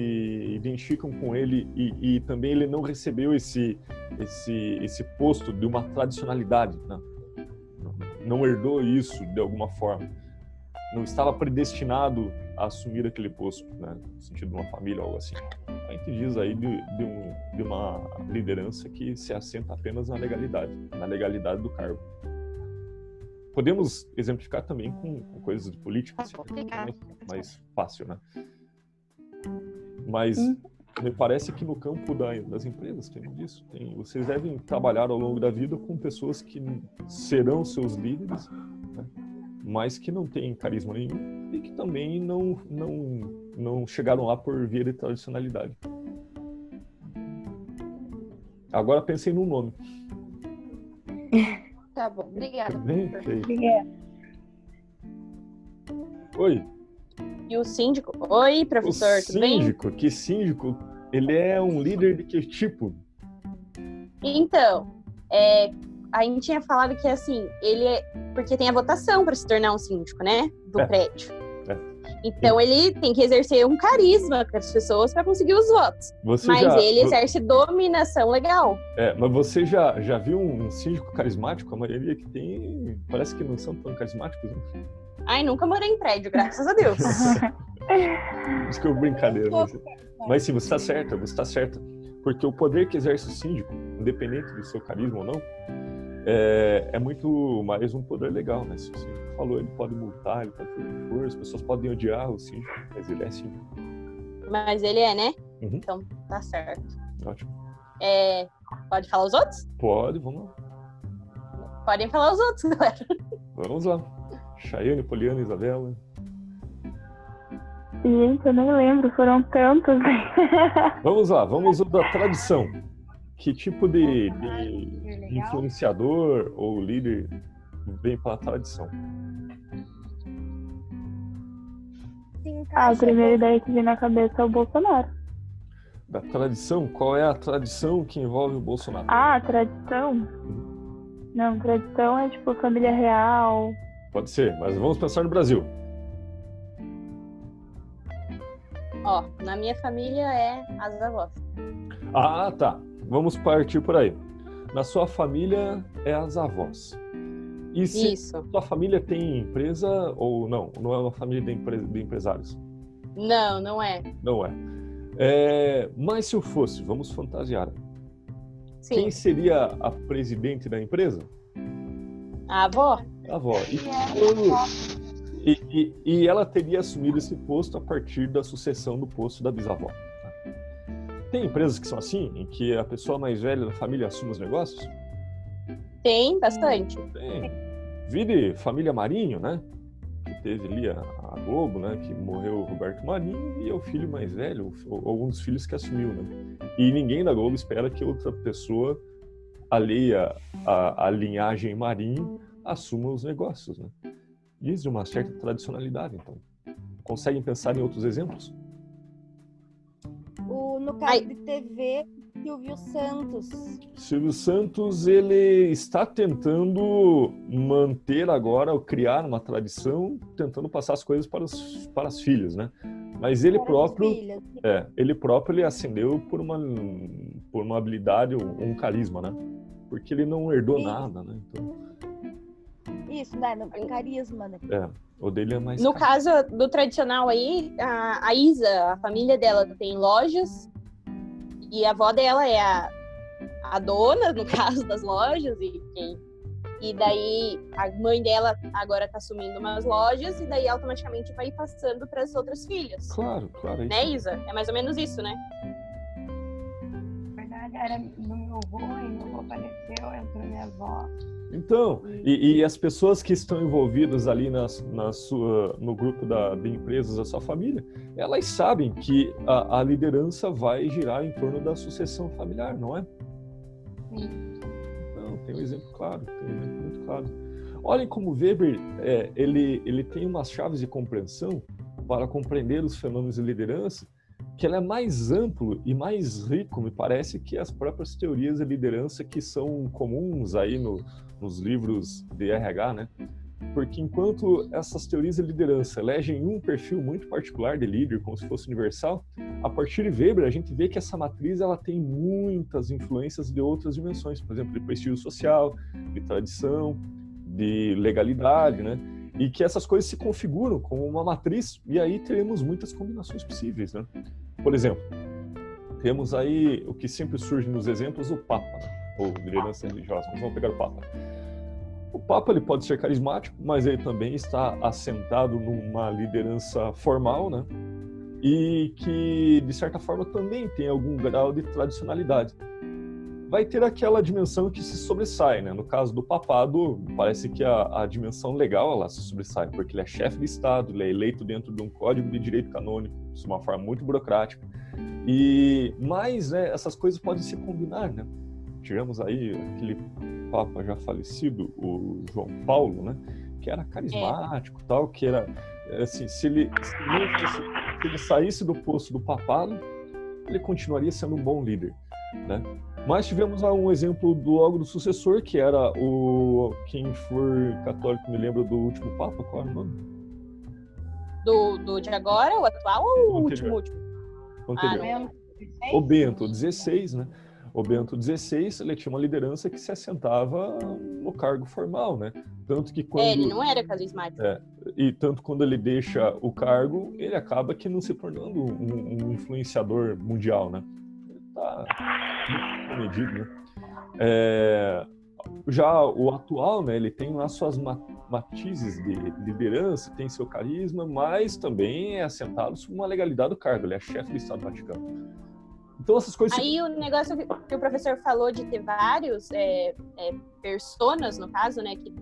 identificam com ele e, e, também ele não recebeu esse, esse, esse posto de uma tradicionalidade, né? não herdou isso de alguma forma, não estava predestinado a assumir aquele posto, né? no sentido de uma família ou algo assim. A gente diz aí de, de, um, de uma liderança que se assenta apenas na legalidade, na legalidade do cargo. Podemos exemplificar também com, com coisas de política, assim, é mais fácil, né? Mas hum. me parece que no campo da, das empresas tem disso. Tem, vocês devem trabalhar ao longo da vida com pessoas que serão seus líderes, né? mas que não têm carisma nenhum e que também não, não, não chegaram lá por via de tradicionalidade. Agora pensei num nome. Tá bom, obrigada. Obrigada. Oi. E o síndico? Oi, professor, o tudo bem? síndico, que síndico, ele é um líder de que tipo? Então, é, a gente tinha falado que assim, ele é. Porque tem a votação para se tornar um síndico, né? Do É. prédio. Então ele tem que exercer um carisma para as pessoas para conseguir os votos. Você Mas já, ele exerce dominação legal. É, mas você já, já viu um síndico carismático? A maioria que tem parece que não são tão carismáticos. Né? Ai, nunca morei em prédio, graças a Deus. Isso que é brincadeira. Mas, mas sim, você está certa, você está certa. Porque o poder que exerce o síndico, independente do seu carisma ou não, é, é muito mais um poder legal, né? Se o síndico falou, ele pode multar, ele pode fazer o que for, as pessoas podem odiar o síndico, mas ele é síndico. Mas ele é, né? Uhum. Então tá certo. Ótimo. É, pode falar os outros? Pode, vamos lá. Podem falar os outros, galera. Vamos lá. Chayane, Poliana, Isabela. Gente, eu nem lembro, foram tantos. Vamos lá, vamos da tradição. Que tipo de, de influenciador ou líder vem pela tradição? Ah, a primeira ideia que vem na cabeça é o Bolsonaro. Da tradição, qual é a tradição que envolve o Bolsonaro? Ah, tradição? Não, tradição é tipo família real. Pode ser, mas vamos pensar no Brasil. Ó, na minha família é as avós. Ah, tá. Vamos partir por aí. Na sua família é as avós. E se Isso. sua família tem empresa ou não? Não é uma família de, empre- de empresários? Não, não é. Não é. É, Mas se eu fosse, vamos fantasiar. Sim. Quem seria a presidente da empresa? A avó? A avó. E, e- e- e ela teria assumido esse posto a partir da sucessão do posto da bisavó. Tem empresas que são assim, em que a pessoa mais velha da família assume os negócios? Tem bastante. Tem. Vire família Marinho, né? Que teve ali a, a Globo, né? Que morreu o Roberto Marinho e é o filho mais velho, ou, ou um dos filhos que assumiu, né? E ninguém da Globo espera que outra pessoa alheia à, à linhagem Marinho assuma os negócios, né? Diz de uma certa tradicionalidade, então. Conseguem pensar em outros exemplos? O, no caso Ai. de TV, Silvio Santos. Silvio Santos ele está tentando manter agora, ou criar uma tradição, tentando passar as coisas para os para as filhas, né? Mas ele Para próprio, é, ele próprio ele ascendeu por uma por uma habilidade, um, um carisma, né? Porque ele não herdou Sim. nada, né? Então, Isso, né? no- Carisma, né? é, o dele é mais No caro. caso do tradicional aí, a, a Isa, a família dela tem lojas e a avó dela é a, a dona, no caso das lojas, e, quem- e daí a mãe dela agora tá assumindo umas lojas e daí automaticamente vai passando para as outras filhas. Claro, claro, é Né, isso. Isa? É mais ou menos isso, né? Era do meu avô, aí meu avô faleceu, entrou minha avó. Então, e, e as pessoas que estão envolvidas ali na, na sua, no grupo da, de empresas da sua família, elas sabem que a, a liderança vai girar em torno da sucessão familiar, não é? Não, tem um exemplo claro, tem um exemplo muito claro. Olhem como Weber é, ele, ele tem umas chaves de compreensão para compreender os fenômenos de liderança que ele é mais amplo e mais rico, me parece, que as próprias teorias de liderança que são comuns aí no, nos livros de RH, né? Porque enquanto essas teorias de liderança elegem um perfil muito particular de líder, como se fosse universal, a partir de Weber a gente vê que essa matriz ela tem muitas influências de outras dimensões, por exemplo, de prestígio social, de tradição, de legalidade, né? E que essas coisas se configuram como uma matriz e aí teremos muitas combinações possíveis, né? Por exemplo, temos aí o que sempre surge nos exemplos, o Papa, né? ou liderança religiosa. Vamos pegar o Papa. O Papa ele pode ser carismático, mas ele também está assentado numa liderança formal, né? E que, de certa forma, também tem algum grau de tradicionalidade. Vai ter aquela dimensão que se sobressai, né? No caso do papado, parece que a, a dimensão legal ela se sobressai, porque ele é chefe de Estado, ele é eleito dentro de um código de direito canônico, de uma forma muito burocrática. E mais, né, essas coisas podem se combinar, né? tivemos aí aquele Papa já falecido, o João Paulo, né? Que era carismático é. tal, que era assim, se ele, se ele, se ele saísse do posto do papado, ele continuaria sendo um bom líder, né? Mas tivemos lá um exemplo do logo do sucessor, que era o quem for católico me lembra do último papa, qual é o nome? Do, do de agora, o atual ou o último último? Ah, o Bento XVI, né? O Bento XVI, ele tinha uma liderança que se assentava no cargo formal, né? Tanto que quando... É, ele não era carismático. É, e tanto quando ele deixa o cargo, ele acaba que não se tornando um, um influenciador mundial, né? Tá medido, né? É, já o atual, né, ele tem lá suas matizes de liderança, tem seu carisma, mas também é assentado sob uma legalidade do cargo, ele é chefe do Estado Vaticano. Então essas coisas. Aí o negócio que o professor falou de ter vários é, é, personas, no caso, né, que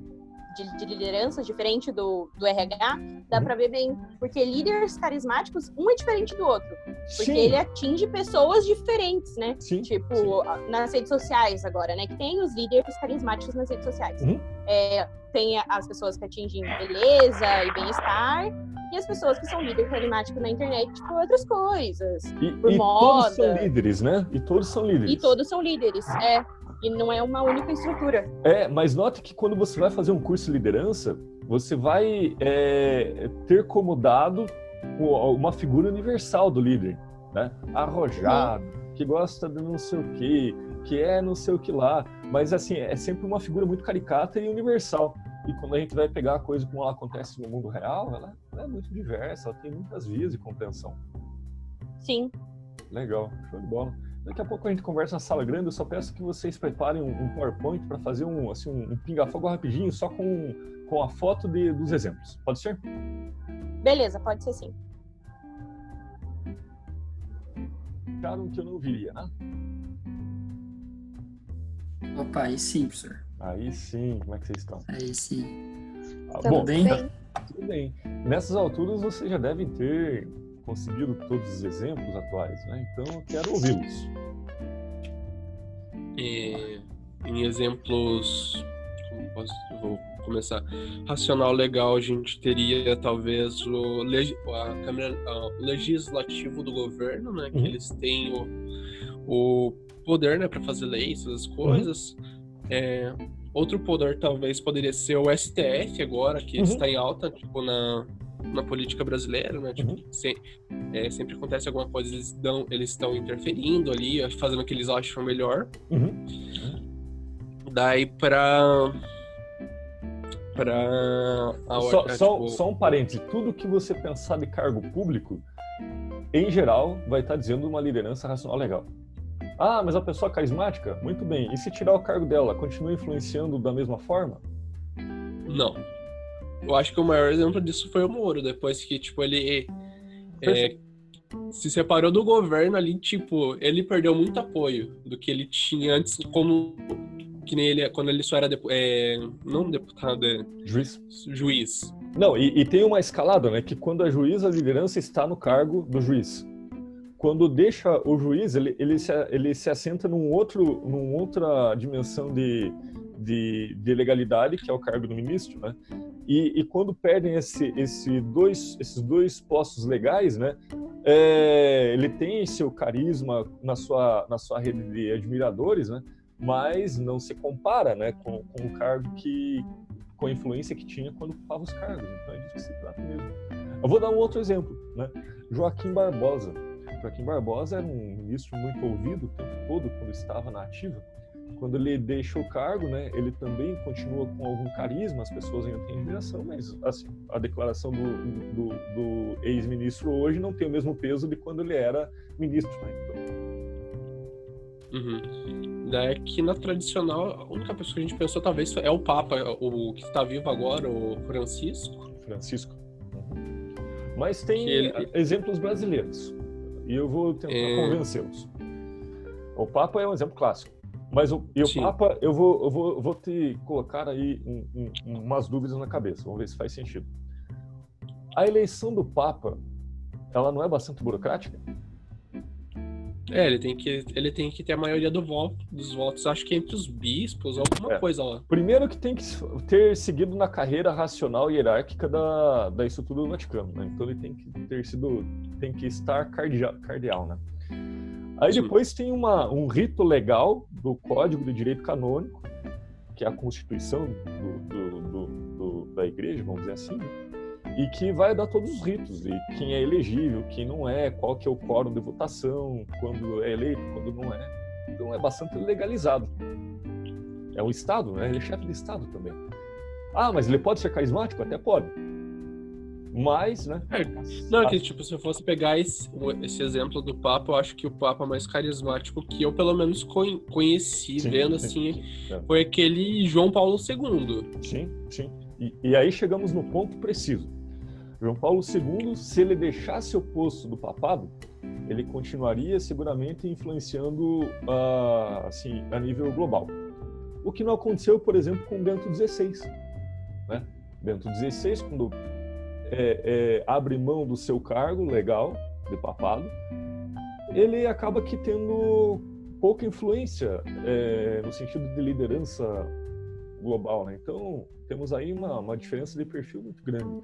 de, de liderança diferente do, do RH, dá uhum. para ver bem. Porque líderes carismáticos, um é diferente do outro. Porque Sim. ele atinge pessoas diferentes, né? Sim. Tipo, Sim. nas redes sociais agora, né? Que tem os líderes carismáticos nas redes sociais. Uhum. É, tem as pessoas que atingem beleza e bem-estar, e as pessoas que são líderes carismáticos na internet, tipo, outras coisas. E, por e moda. todos são líderes, né? E todos são líderes. E todos são líderes, é. E não é uma única estrutura. É, mas note que quando você vai fazer um curso de liderança, você vai é, ter como dado uma figura universal do líder, né? Arrojado, que gosta de não sei o quê, que é não sei o que lá. Mas, assim, é sempre uma figura muito caricata e universal. E quando a gente vai pegar a coisa como ela acontece no mundo real, ela, é muito diversa, ela tem muitas vias de compreensão. Sim. Legal, show de bola. Daqui a pouco a gente conversa na sala grande. Eu só peço que vocês preparem um, PowerPoint para fazer um, assim, um, pinga-fogo rapidinho, só com, com a foto de, dos exemplos. Pode ser? Beleza, pode ser sim. Acharam que eu não viria, né? Opa, aí sim, professor. Aí sim, como é que vocês estão? Aí sim. Ah, bom, bem? Tudo bem. Nessas alturas vocês já devem ter conseguido todos os exemplos atuais, né? Então eu quero ouvi-los. em exemplos, como posso, vou começar, racional legal, a gente teria talvez o, a câmara, o legislativo do governo, né? Que uhum. eles têm o, o poder, né, para fazer leis, essas coisas. Uhum. É, outro poder talvez poderia ser o STF agora, que uhum. está em alta, tipo, na, na política brasileira, né? Tipo, uhum. se, é, sempre acontece alguma coisa, eles dão, eles estão interferindo ali, fazendo o que eles acham melhor. Uhum. Daí para para só, é, só, tipo... só um parêntese, tudo que você pensar de cargo público, em geral, vai estar dizendo uma liderança racional legal. Ah, mas a pessoa é carismática? Muito bem. E se tirar o cargo dela, continua influenciando da mesma forma? Não. Eu acho que o maior exemplo disso foi o Moro, depois que, tipo, ele é, se separou do governo ali, tipo, ele perdeu muito apoio do que ele tinha antes, como que nem ele, quando ele só era, é, não deputado, é juiz. Juiz. Não, e, e, tem uma escalada, né, que quando é juiz, a liderança está no cargo do juiz. Quando deixa o juiz, ele, ele, se, ele se assenta num outro, num outra dimensão de, de, de legalidade, que é o cargo do ministro, né? E, e quando perdem esse, esse dois, esses dois postos legais, né, é, ele tem seu carisma na sua, na sua rede de admiradores, né, mas não se compara né, com, com o cargo que, com a influência que tinha quando ocupava os cargos. Então é disso que se trata mesmo. Eu vou dar um outro exemplo, né? Joaquim Barbosa. Joaquim Barbosa era um ministro muito ouvido o tempo todo quando estava na ativa quando ele deixa o cargo, né, ele também continua com algum carisma, as pessoas ainda têm admiração, mas assim, a declaração do, do, do ex-ministro hoje não tem o mesmo peso de quando ele era ministro. Né? Então... Uhum. É que na tradicional, a única pessoa que a gente pensou talvez é o Papa, o que está vivo agora, o Francisco. Francisco. Uhum. Mas tem ele... exemplos brasileiros e eu vou tentar é... convencê-los. O Papa é um exemplo clássico. Mas o, e o Sim. Papa, eu vou, eu vou, eu vou te colocar aí um, um, umas dúvidas na cabeça, vamos ver se faz sentido. A eleição do Papa, ela não é bastante burocrática? É, ele tem que, ele tem que ter a maioria do voto, dos votos, acho que entre os bispos, alguma É. coisa lá. Primeiro que tem que ter seguido na carreira racional e hierárquica da, da estrutura do Vaticano, né? Então ele tem que ter sido, tem que estar cardia- cardeal, né? Aí depois tem uma, um rito legal do Código de Direito Canônico, que é a Constituição do, do- do- do- da Igreja, vamos dizer assim, e que vai dar todos os ritos, e quem é elegível, quem não é, qual que é o quórum de votação, quando é eleito, quando não é. Então é bastante legalizado. É um Estado, né? Ele é chefe de Estado também. Ah, mas ele pode ser carismático? Até pode. Mas, né? Não, é que tipo, se eu fosse pegar esse, esse exemplo do Papa, eu acho que o Papa mais carismático que eu pelo menos con- conheci, Sim, vendo sim, assim, sim, é. foi aquele João Paulo II. Sim, sim. E, e aí chegamos no ponto preciso. João Paulo II, se ele deixasse o posto do papado, ele continuaria seguramente influenciando ah, assim, a nível global. O que não aconteceu, por exemplo, com Bento XVI. Né? Bento XVI, quando é, é, abre mão do seu cargo legal de papado, ele acaba que tendo pouca influência é, no sentido de liderança global, né? Então temos aí uma, uma diferença de perfil muito grande.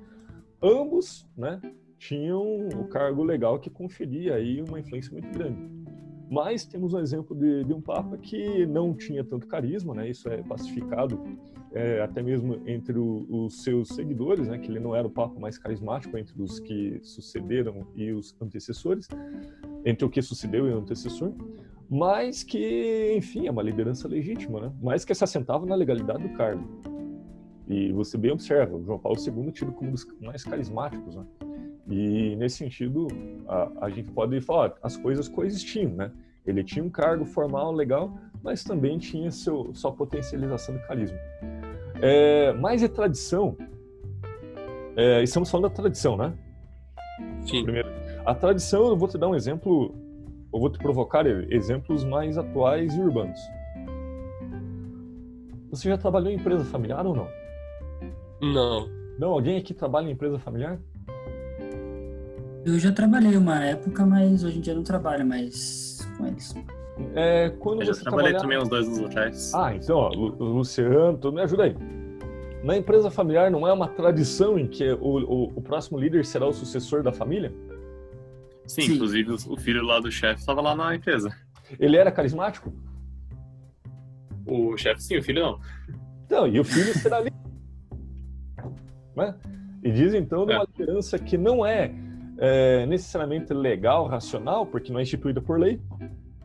Ambos, né, tinham o cargo legal que conferia aí uma influência muito grande. Mas temos um exemplo de, de um papa que não tinha tanto carisma, né? Isso é pacificado é, até mesmo entre o- os seus seguidores, né? Que ele não era o papa mais carismático entre os que sucederam e os antecessores, entre o que sucedeu e o antecessor mas que, enfim, é uma liderança legítima, né? Mas que se assentava na legalidade do cargo. E você bem observa, João Paulo II tido como um dos mais carismáticos, né? E nesse sentido, a, a gente pode falar, as coisas coexistiam, né? Ele tinha um cargo formal legal, mas também tinha seu, sua potencialização de carisma. É, mais é tradição. É, estamos falando da tradição, né? Sim. Primeiro, a tradição, eu vou te dar um exemplo, eu vou te provocar exemplos mais atuais e urbanos. Você já trabalhou em empresa familiar ou não? Não. Não? Alguém aqui trabalha em empresa familiar? Eu já trabalhei uma época, mas hoje em dia não trabalho mais com eles. É, quando Eu já você trabalhei também uns dois anos atrás. Ah, então, ó, Lu- Luciano, tu me ajuda aí. Na empresa familiar não é uma tradição em que o, o, o próximo líder será o sucessor da família? Sim, inclusive o filho lá do chefe estava lá na empresa. Ele era carismático? O chefe sim, o filho não. Então, e o filho será ali. Né? E diz então de uma liderança que não é, é, necessariamente legal, racional, porque não é instituída por lei,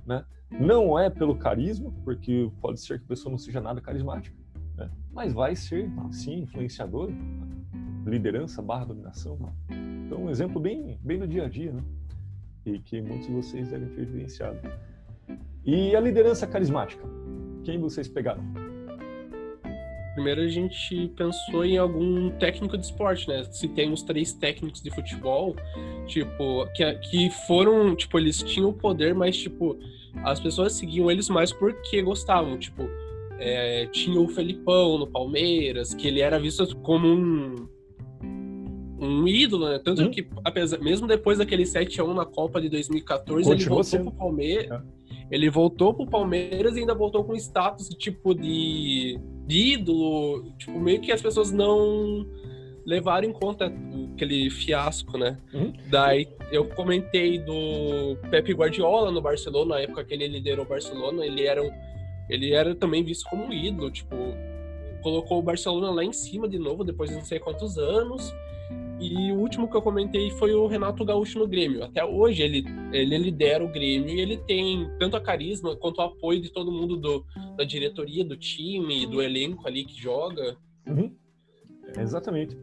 né? Não é pelo carisma, porque pode ser que a pessoa não seja nada carismática, né? mas vai ser, sim, influenciador, liderança barra dominação. Então, um exemplo bem, bem do dia a dia, né? e que muitos de vocês devem ter vivenciado. E a liderança carismática? Quem vocês pegaram? Primeiro a gente pensou em algum técnico de esporte, né? Se tem uns três técnicos de futebol, tipo, que, que foram, tipo, eles tinham o poder, mas, tipo, as pessoas seguiam eles mais porque gostavam, tipo, é, tinha o Felipão no Palmeiras, que ele era visto como um um ídolo, né? Tanto que, apesar, mesmo depois daquele 7x1 na Copa de 2014, ele Continuou voltou sendo. pro Palmeiras. Ele voltou pro Palmeiras e ainda voltou com status tipo de ídolo. Tipo, meio que as pessoas não levaram em conta aquele fiasco, né? Daí eu comentei do Pepe Guardiola no Barcelona, na época que ele liderou o Barcelona, ele era, um- ele era também visto como um ídolo, tipo, colocou o Barcelona lá em cima de novo depois de não sei quantos anos. E o último que eu comentei foi o Renato Gaúcho no Grêmio. Até hoje ele, ele lidera o Grêmio e ele tem tanto a carisma quanto o apoio de todo mundo do, da diretoria, do time, do elenco ali que joga. Uhum. Exatamente.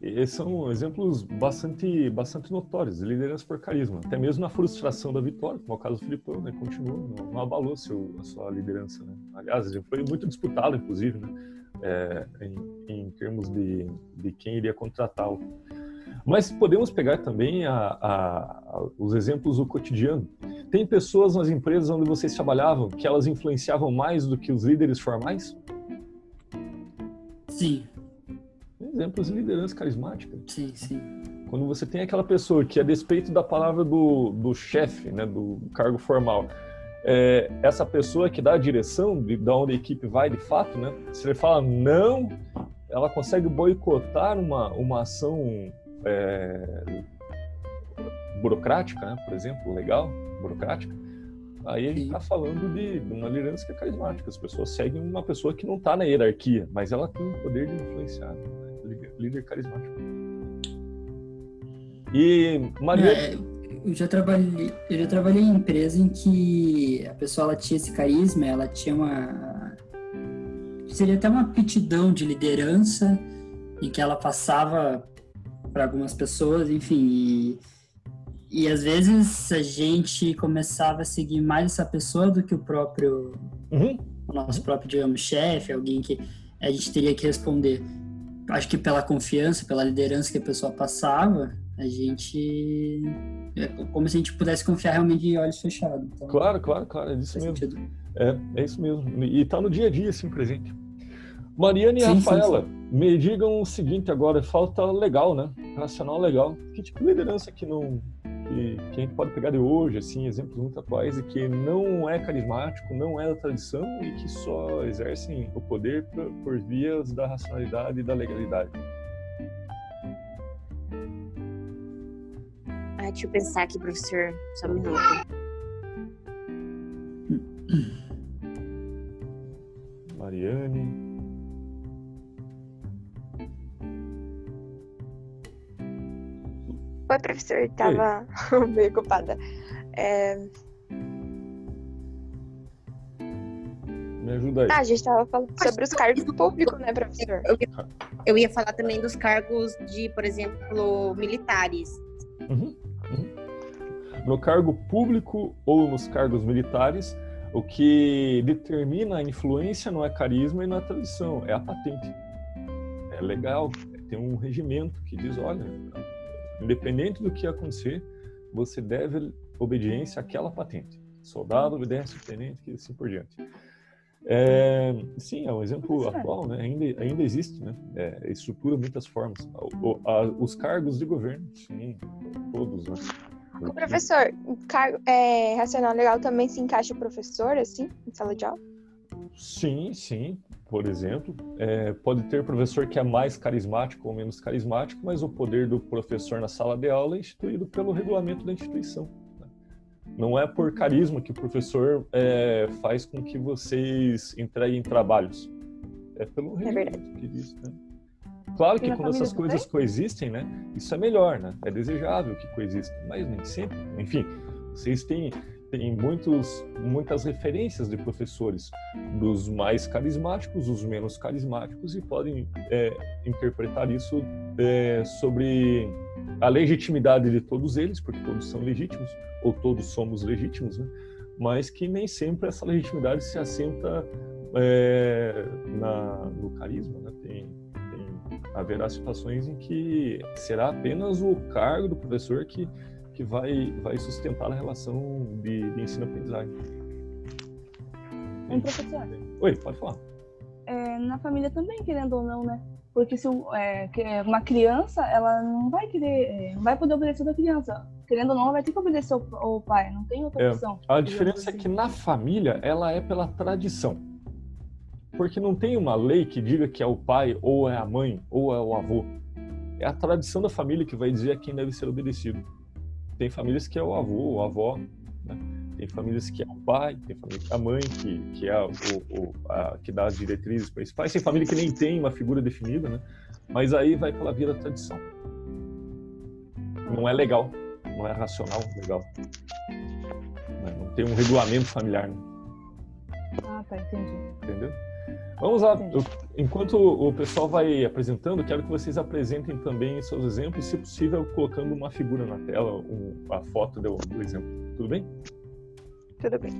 E são exemplos bastante, bastante notórios de liderança por carisma. Até mesmo na frustração da vitória, como é o caso do Filipão, né? Continuou, não, não abalou seu, a sua liderança. Né? Aliás, foi muito disputado, inclusive, né? É, em, em termos de, de quem iria contratá-lo. Mas podemos pegar também a, a- os exemplos do cotidiano. Tem pessoas nas empresas onde vocês trabalhavam que elas influenciavam mais do que os líderes formais? Sim. Exemplos de liderança carismática. Sim, sim. quando você tem aquela pessoa que, a despeito da palavra do, do chefe, né, do cargo formal, é, essa pessoa que dá a direção de, de onde a equipe vai de fato, né, se ele fala não, ela consegue boicotar uma, uma ação é, burocrática, né, por exemplo, legal, burocrática, aí a gente está falando de, de, uma liderança que é carismática. As pessoas seguem uma pessoa que não está na hierarquia, mas ela tem o poder de influenciar. Né? Líder carismático. E Maria. É, eu já trabalhei, eu já trabalhei em empresa em que a pessoa ela tinha esse carisma, ela tinha uma seria até uma aptidão de liderança em que ela passava para algumas pessoas, enfim, e e às vezes a gente começava a seguir mais essa pessoa do que o próprio, uhum. o nosso próprio, digamos, chefe, alguém que a gente teria que responder. Acho que pela confiança, pela liderança que a pessoa passava, a gente. É como se a gente pudesse confiar realmente de olhos fechados. Então, claro, claro, claro, é isso mesmo. É, é isso mesmo. E tá no dia a dia, assim, presente. Mariana e sim, Rafaela, sim, sim. me digam o seguinte agora, falta legal, né? Racional legal. Que tipo de liderança que não que, que, a gente pode pegar de hoje, assim, exemplos muito atuais, e que não é carismático, não é da tradição e que só exercem o poder por, por vias da racionalidade e da legalidade. Ah, deixa eu pensar aqui, professor. Só um minuto. Mariane. Oi, professor, tava meio ocupada. É... Me ajuda aí. Ah, a gente tava falando sobre os cargos públicos, né, professor? Eu, eu, ia falar também dos cargos de, por exemplo, militares. Uhum, uhum. No cargo público ou nos cargos militares, o que determina a influência não é carisma e não é tradição, é a patente. É legal, tem um regimento que diz, olha, Independente do que acontecer, você deve obediência àquela patente. Soldado obedece tenente e assim por diante. É, sim, é um exemplo atual, né? ainda, ainda existe, né? É, estrutura muitas formas. O, a, os cargos de governo, sim, todos, né? O professor, cargo, é, racional legal também se encaixa o professor, assim, em sala de aula? Sim, sim por exemplo. É, pode ter professor que é mais carismático ou menos carismático, mas o poder do professor na sala de aula é instituído pelo regulamento da instituição. Né? Não é por carisma que o professor é, faz com que vocês entreguem trabalhos. É pelo é regulamento é que diz. Né? Claro que quando essas coisas coexistem, né, isso é melhor, né? É desejável que coexistam, mas nem sempre. Enfim, vocês têm tem muitos, muitas referências de professores, dos mais carismáticos, os menos carismáticos, e podem é, interpretar isso é, sobre a legitimidade de todos eles, porque todos são legítimos, ou todos somos legítimos, né? mas que nem sempre essa legitimidade se assenta é, na, no carisma. Né? Tem, tem, haverá situações em que será apenas o cargo do professor que que vai, vai sustentar a relação de, de ensino-aprendizagem. Um professor. Oi, pode falar. É, na família também, querendo ou não, né? Porque se é, uma criança, ela não vai querer, é, não vai poder obedecer da criança. Querendo ou não, ela vai ter que obedecer o, pai, não tem outra é, opção. A diferença assim. é que na família, ela é pela tradição. Porque não tem uma lei que diga que é o pai, ou é a mãe, ou é o avô. É a tradição da família que vai dizer a quem deve ser obedecido tem famílias que é o avô, a avó, né? tem famílias que é o pai, tem família que é a mãe, que, que é o, o a, que dá as diretrizes principais, tem família que nem tem uma figura definida, né? Mas aí vai pela via da tradição. Não é legal, não é racional legal. Né? Não tem um regulamento familiar. Né? Ah, tá, entendi. Entendeu? Vamos lá. Eu, enquanto o pessoal vai apresentando, quero que vocês apresentem também seus exemplos, se possível, colocando uma figura na tela, um, a foto do, do exemplo. Tudo bem? Tudo bem.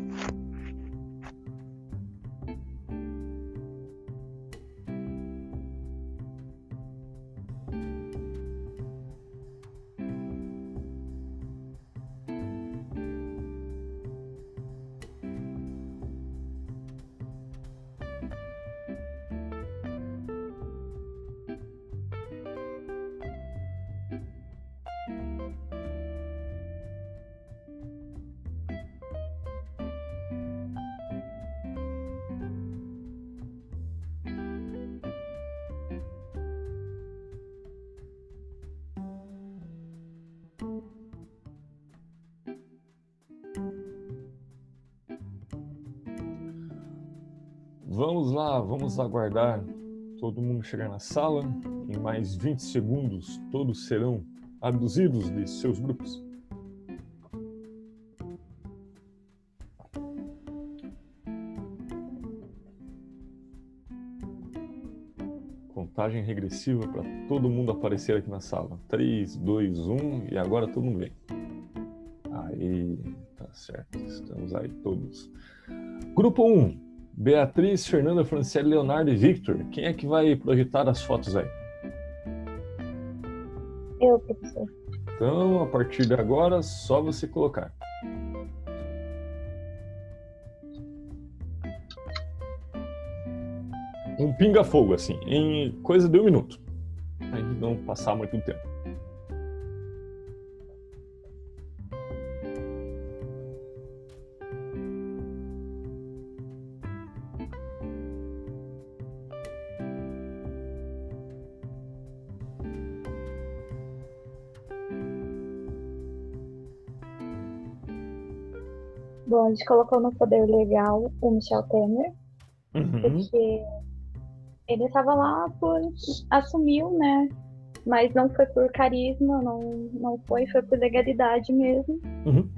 Vamos lá, vamos aguardar todo mundo chegar na sala. Em mais 20 segundos, todos serão abduzidos de seus grupos. Contagem regressiva para todo mundo aparecer aqui na sala. 3, 2, 1 e agora todo mundo vem. Aí, tá certo. Estamos aí todos. Grupo 1. Beatriz, Fernanda, Franciele, Leonardo e Victor. Quem é que vai projetar as fotos aí? Eu, professor. Então, a partir de agora, só você colocar. Um pinga-fogo, assim, em coisa de um minuto. Aí não passar muito tempo. Gente colocou no poder legal o Michel Temer, Uhum. porque ele estava lá por. assumiu, né? Mas não foi por carisma, não, não foi, foi por legalidade mesmo. Uhum.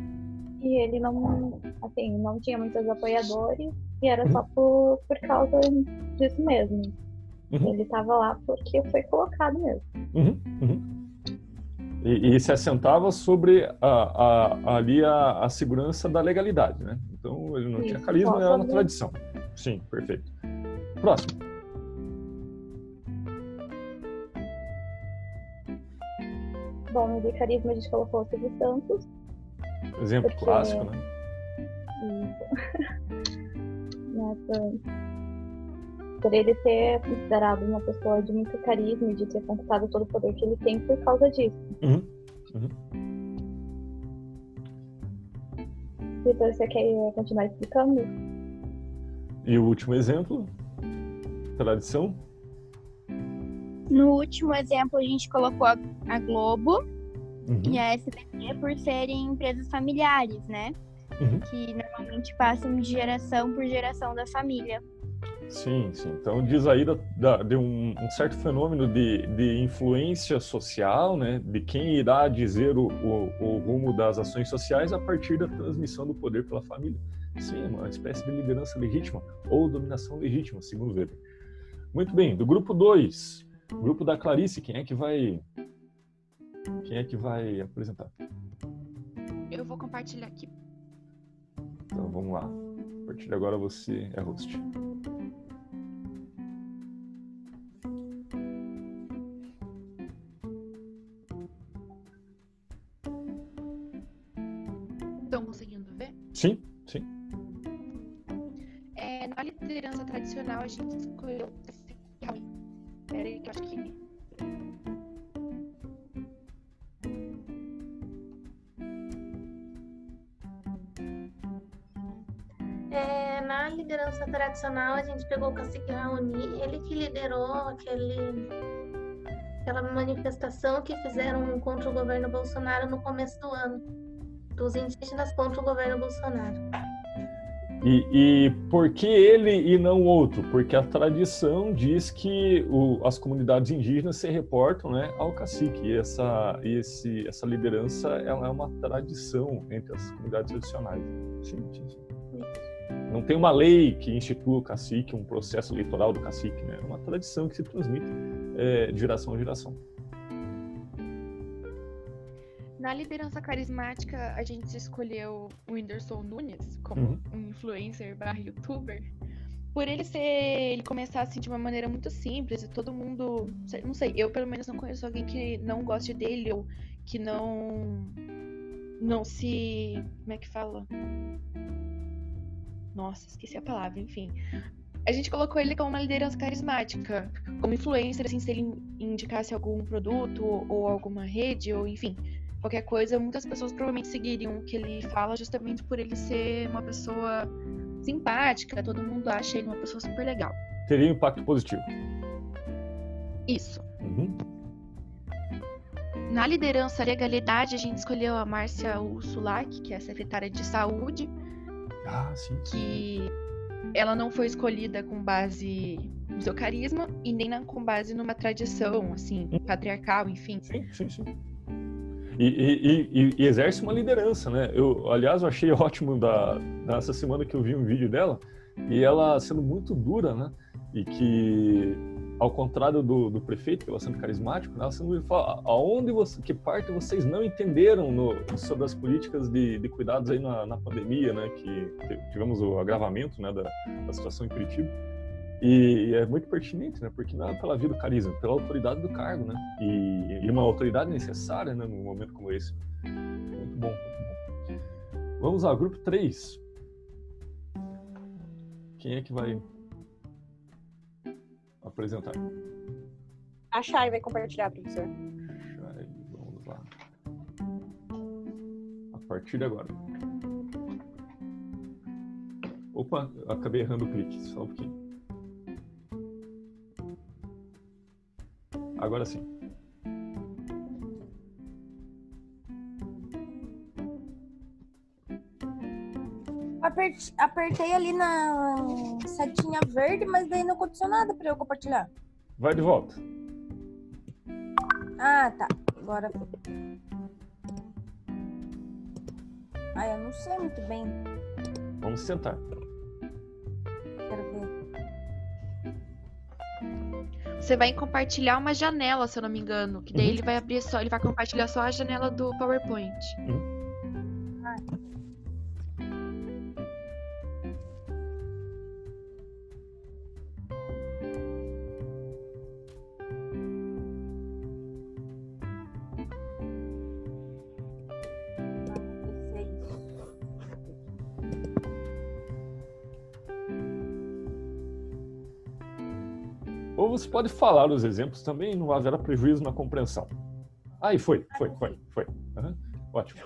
E ele não, assim, não tinha muitos apoiadores e era só por, por causa disso mesmo. Uhum. Ele estava lá porque foi colocado mesmo. E, e se assentava sobre a, a- ali a, a segurança da legalidade, né? Então ele não tinha Isso, carisma, era uma tradição. Sim, perfeito. Próximo. Bom, no de carisma a gente colocou o Silvio Santos. Exemplo Porque- clássico, né? Isso. né, por, ele ser considerado uma pessoa de muito carisma e de ter conquistado todo o poder que ele tem por causa disso. Uhum, uhum. Vitor, você quer continuar explicando? E o último exemplo, tradição. No último exemplo, a gente colocou a, a Globo Uhum. e a SBT por serem empresas familiares, né? Uhum. Que normalmente passam de geração por geração da família. Sim, sim. Então diz aí da, da- de um, um certo fenômeno de, de influência social, né? De quem irá dizer o, o, o rumo das ações sociais a partir da transmissão do poder pela família. Sim, é uma espécie de liderança legítima ou dominação legítima, segundo Weber. Muito bem, do grupo 2, grupo da Clarice, quem é que vai quem é que vai apresentar? Eu vou compartilhar aqui. Então vamos lá. A partir de agora você é host. Sim, sim. É, na liderança tradicional, a gente escolheu. Peraí, que eu acho que. É, na liderança tradicional, a gente pegou o cacique Raoni, ele que liderou aquele, aquela manifestação que fizeram contra o governo Bolsonaro no começo do ano, dos indígenas contra o governo Bolsonaro. E, e por que ele e não outro? Porque a tradição diz que o- as comunidades indígenas se reportam né, ao cacique. E essa, esse, essa liderança ela é uma tradição entre as comunidades tradicionais. Sim, sim, sim. Não tem uma lei que institua o cacique, um processo eleitoral do cacique. Né? É uma tradição que se transmite é, de geração a geração. Na liderança carismática, a gente escolheu o Whindersson Nunes como Uhum. um influencer barra youtuber. Por ele ser. ele começar assim de uma maneira muito simples e todo mundo. Não sei, eu pelo menos não conheço alguém que não goste dele ou que não. Não se. Como é que fala? Nossa, esqueci a palavra, enfim. A gente colocou ele como uma liderança carismática, como influencer, assim, se ele indicasse algum produto ou alguma rede, ou enfim, qualquer coisa, muitas pessoas provavelmente seguiriam o que ele fala justamente por ele ser uma pessoa simpática, todo mundo acha ele uma pessoa super legal. Teria um impacto positivo. Isso. Uhum. Na liderança legalidade, a gente escolheu a Márcia Ursulac, que é a secretária de saúde, Ah, sim. que ela não foi escolhida com base no seu carisma e nem com base numa tradição, assim, patriarcal, enfim. Sim, sim, sim. E, e, e, exerce uma liderança, né? Eu, aliás, eu achei ótimo da, dessa semana que eu vi um vídeo dela e ela sendo muito dura, né? E que, ao contrário do, do prefeito, que ela sendo carismático, né? ela sendo fala, aonde você, que parte vocês não entenderam no, sobre as políticas de, de cuidados aí na, na pandemia, né? Que tivemos o agravamento, né? Da, da situação em Curitiba. E é muito pertinente, né? Porque não é pela via do carisma, pela autoridade do cargo, né? E, e uma autoridade necessária, né? Num momento como esse. Muito bom, muito bom. Vamos ao grupo 3. Quem é que vai apresentar? A Chay vai compartilhar, professor. Chay, vamos lá. A partir de agora. Opa, acabei errando o clique, só um pouquinho. Agora sim. Aperte, apertei ali na setinha verde, mas daí não aconteceu nada para eu compartilhar. Vai de volta. Ah, tá. Agora Ah, eu não sei muito bem. Vamos sentar. Você vai compartilhar uma janela, se eu não me engano. Que daí uhum. ele vai abrir só, ele vai compartilhar só a janela do PowerPoint. Uhum. Você pode falar os exemplos também, não haverá prejuízo na compreensão. Aí foi, foi, foi, foi. Uhum. Ótimo.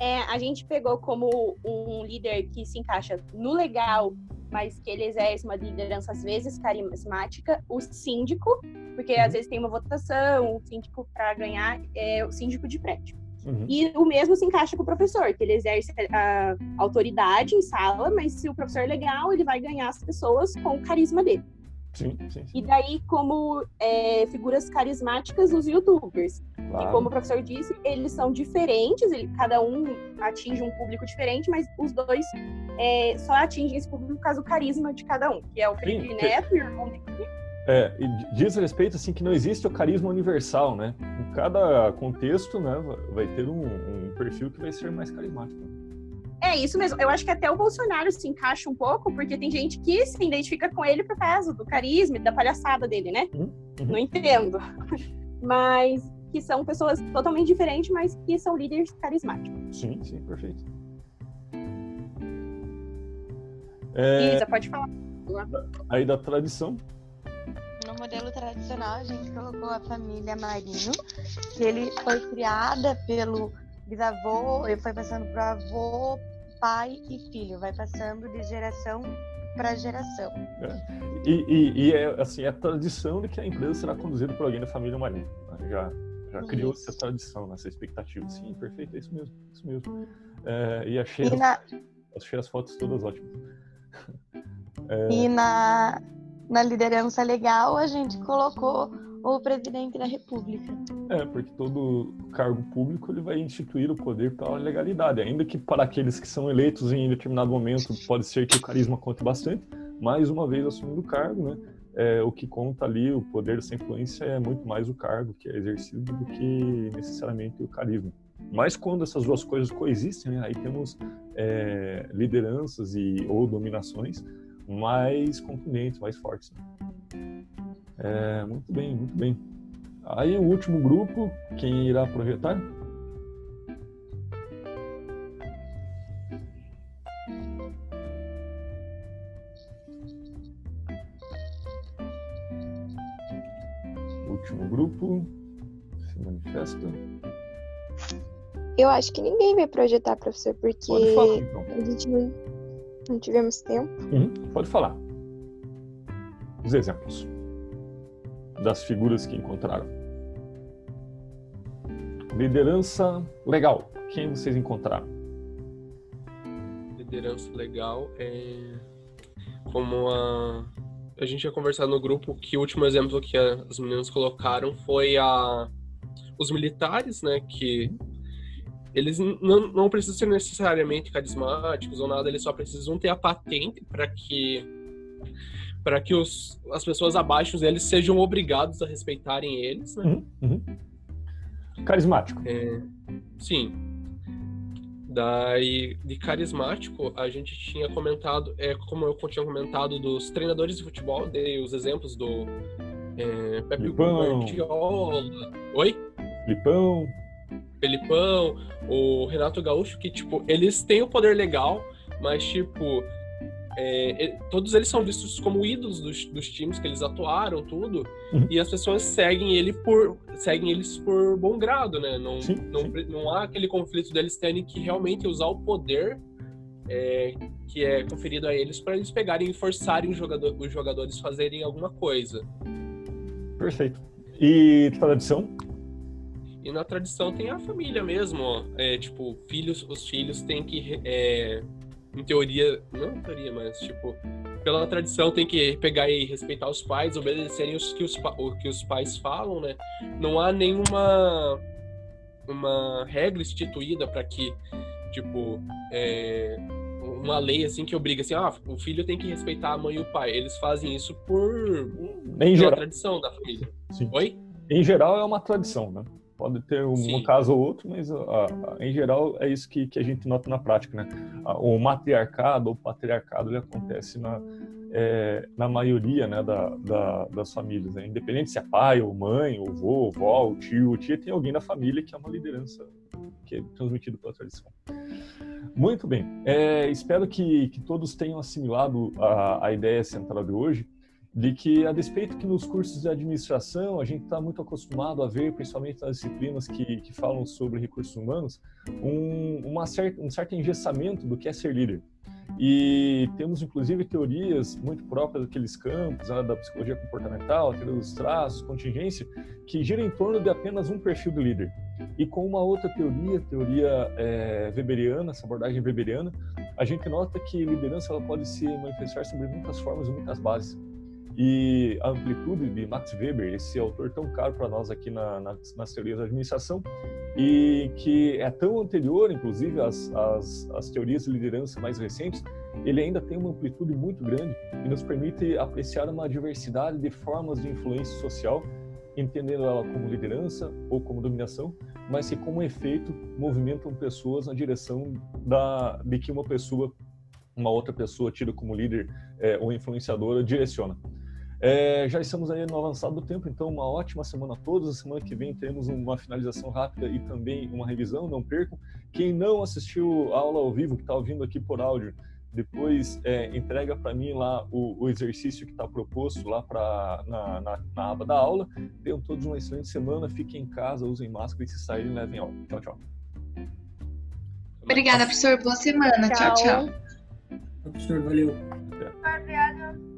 É, a gente pegou como um líder que se encaixa no legal, mas que ele exerce uma liderança às vezes carismática, o síndico, porque às vezes tem uma votação, o síndico para ganhar é o síndico de prédio. Uhum. E o mesmo se encaixa com o professor, que ele exerce a autoridade em sala, mas se o professor é legal, ele vai ganhar as pessoas com o carisma dele. Sim, sim, sim. E daí, como é, figuras carismáticas, os youtubers. Claro. E como o professor disse, eles são diferentes, ele, cada um atinge um público diferente, mas os dois é, só atingem esse público por causa do carisma de cada um, que é o Felipe Neto e o irmão dele. É, e diz respeito assim que não existe o carisma universal, né? Em cada contexto, né, vai ter um, um perfil que vai ser mais carismático. É isso mesmo. Eu acho que até o Bolsonaro se encaixa um pouco, porque tem gente que se identifica com ele por causa do carisma e da palhaçada dele, né? Uhum. uhum. Não entendo. Mas que são pessoas totalmente diferentes, mas que são líderes carismáticos. Sim, sim, perfeito. É... Isa, pode falar. Aí da tradição. No modelo tradicional, a gente colocou a família Marino, que ele foi criada pelo bisavô, ele foi passando para avô, pai e filho, vai passando de geração para geração. É. E, e, e, é assim, é a tradição de que a empresa será conduzida por alguém da família Marinho. Né? Já, já criou essa tradição, essa expectativa. Sim, perfeito, é isso mesmo. Isso mesmo. É, e achei, e na... achei as fotos todas ótimas. É... E na, na liderança legal, a gente colocou o presidente da República. É, porque todo cargo público ele vai instituir o poder pela legalidade, ainda que para aqueles que são eleitos em determinado momento pode ser que o carisma conte bastante, mais uma vez assumindo o cargo, né? É, o que conta ali, o poder dessa influência é muito mais o cargo que é exercido do que necessariamente o carisma. Mas quando essas duas coisas coexistem, né, aí temos é, lideranças e ou dominações mais contundentes, mais fortes. Né? É, muito bem, muito bem. Aí o último grupo, quem irá projetar? Último grupo, se manifesta. Eu acho que ninguém vai projetar, professor, porque Pode falar, então. a gente não, não tivemos tempo. Uhum, pode falar. Os exemplos das figuras que encontraram. Liderança legal. Quem vocês encontraram? liderança legal é como a a gente ia conversar no grupo que o último exemplo que as meninas colocaram foi a os militares, né, que eles não, não precisam ser necessariamente carismáticos ou nada, eles só precisam ter a patente para que para que os, as pessoas abaixo deles sejam obrigados a respeitarem eles, né? Uhum, uhum. Carismático. É, sim. Daí, de carismático, a gente tinha comentado, é, como eu tinha comentado, dos treinadores de futebol, dei os exemplos do é, Pepe Guardiola. Oi? Filipão. Felipão, o Renato Gaúcho, que, tipo, eles têm o poder legal, mas, tipo, é, todos eles são vistos como ídolos dos, dos times que eles atuaram, tudo, uhum. e as pessoas seguem ele por seguem eles por bom grado, né? Não, sim, não, sim. não há aquele conflito deles terem que realmente usar o poder é, que é conferido a eles para eles pegarem e forçarem os, jogador, os jogadores fazerem alguma coisa. Perfeito. E tradição? E na tradição tem a família mesmo, ó. É, tipo, filhos, os filhos têm que é, em teoria, não em teoria, mas tipo, pela tradição tem que pegar e respeitar os pais, obedecerem os que os, o que os pais falam, né? Não há nenhuma uma regra instituída para que, tipo, é, uma lei assim que obriga assim, ah, o filho tem que respeitar a mãe e o pai. Eles fazem isso por em geral. tradição da família. Sim. Oi? Em geral é uma tradição, né? Pode ter um, um caso ou outro, mas em geral é isso que, que a gente nota na prática, né? O matriarcado ou patriarcado ele acontece na, é, na maioria né, da, da, das famílias, né? independente se é pai ou mãe, ou avô, ou vó, ou tio, ou tia, tem alguém na família que é uma liderança que é transmitido pela tradição. Muito bem, é, espero que, que todos tenham assimilado a, a ideia central de hoje de que, a despeito que nos cursos de administração a gente está muito acostumado a ver, principalmente nas disciplinas que, que falam sobre recursos humanos, um, uma certa, um certo engessamento do que é ser líder. E temos, inclusive, teorias muito próprias daqueles campos, né, da psicologia comportamental, teoria dos traços, contingência, que gira em torno de apenas um perfil do líder. E com uma outra teoria, teoria é, weberiana, essa abordagem weberiana, a gente nota que liderança ela pode se manifestar sobre muitas formas e muitas bases. E a amplitude de Max Weber, esse autor tão caro para nós aqui na, na, nas teorias da administração, e que é tão anterior, inclusive, às, às, às, teorias de liderança mais recentes, ele ainda tem uma amplitude muito grande e nos permite apreciar uma diversidade de formas de influência social, entendendo ela como liderança ou como dominação, mas que, como efeito, movimentam pessoas na direção da, de que uma pessoa, uma outra pessoa tida como líder é, ou influenciadora, direciona. É, já estamos aí no avançado do tempo, então uma ótima semana a todos. A semana que vem teremos uma finalização rápida e também uma revisão, não percam. Quem não assistiu a aula ao vivo, que está ouvindo aqui por áudio, depois é, entrega para mim lá o, o exercício que está proposto lá pra, na, na, na, aba da aula. Tenham todos uma excelente semana, fiquem em casa, usem máscara e se saírem, levem aula. Tchau, tchau. Obrigada, professor. Boa semana. Tchau, tchau. tchau. Professor, valeu. Obrigada.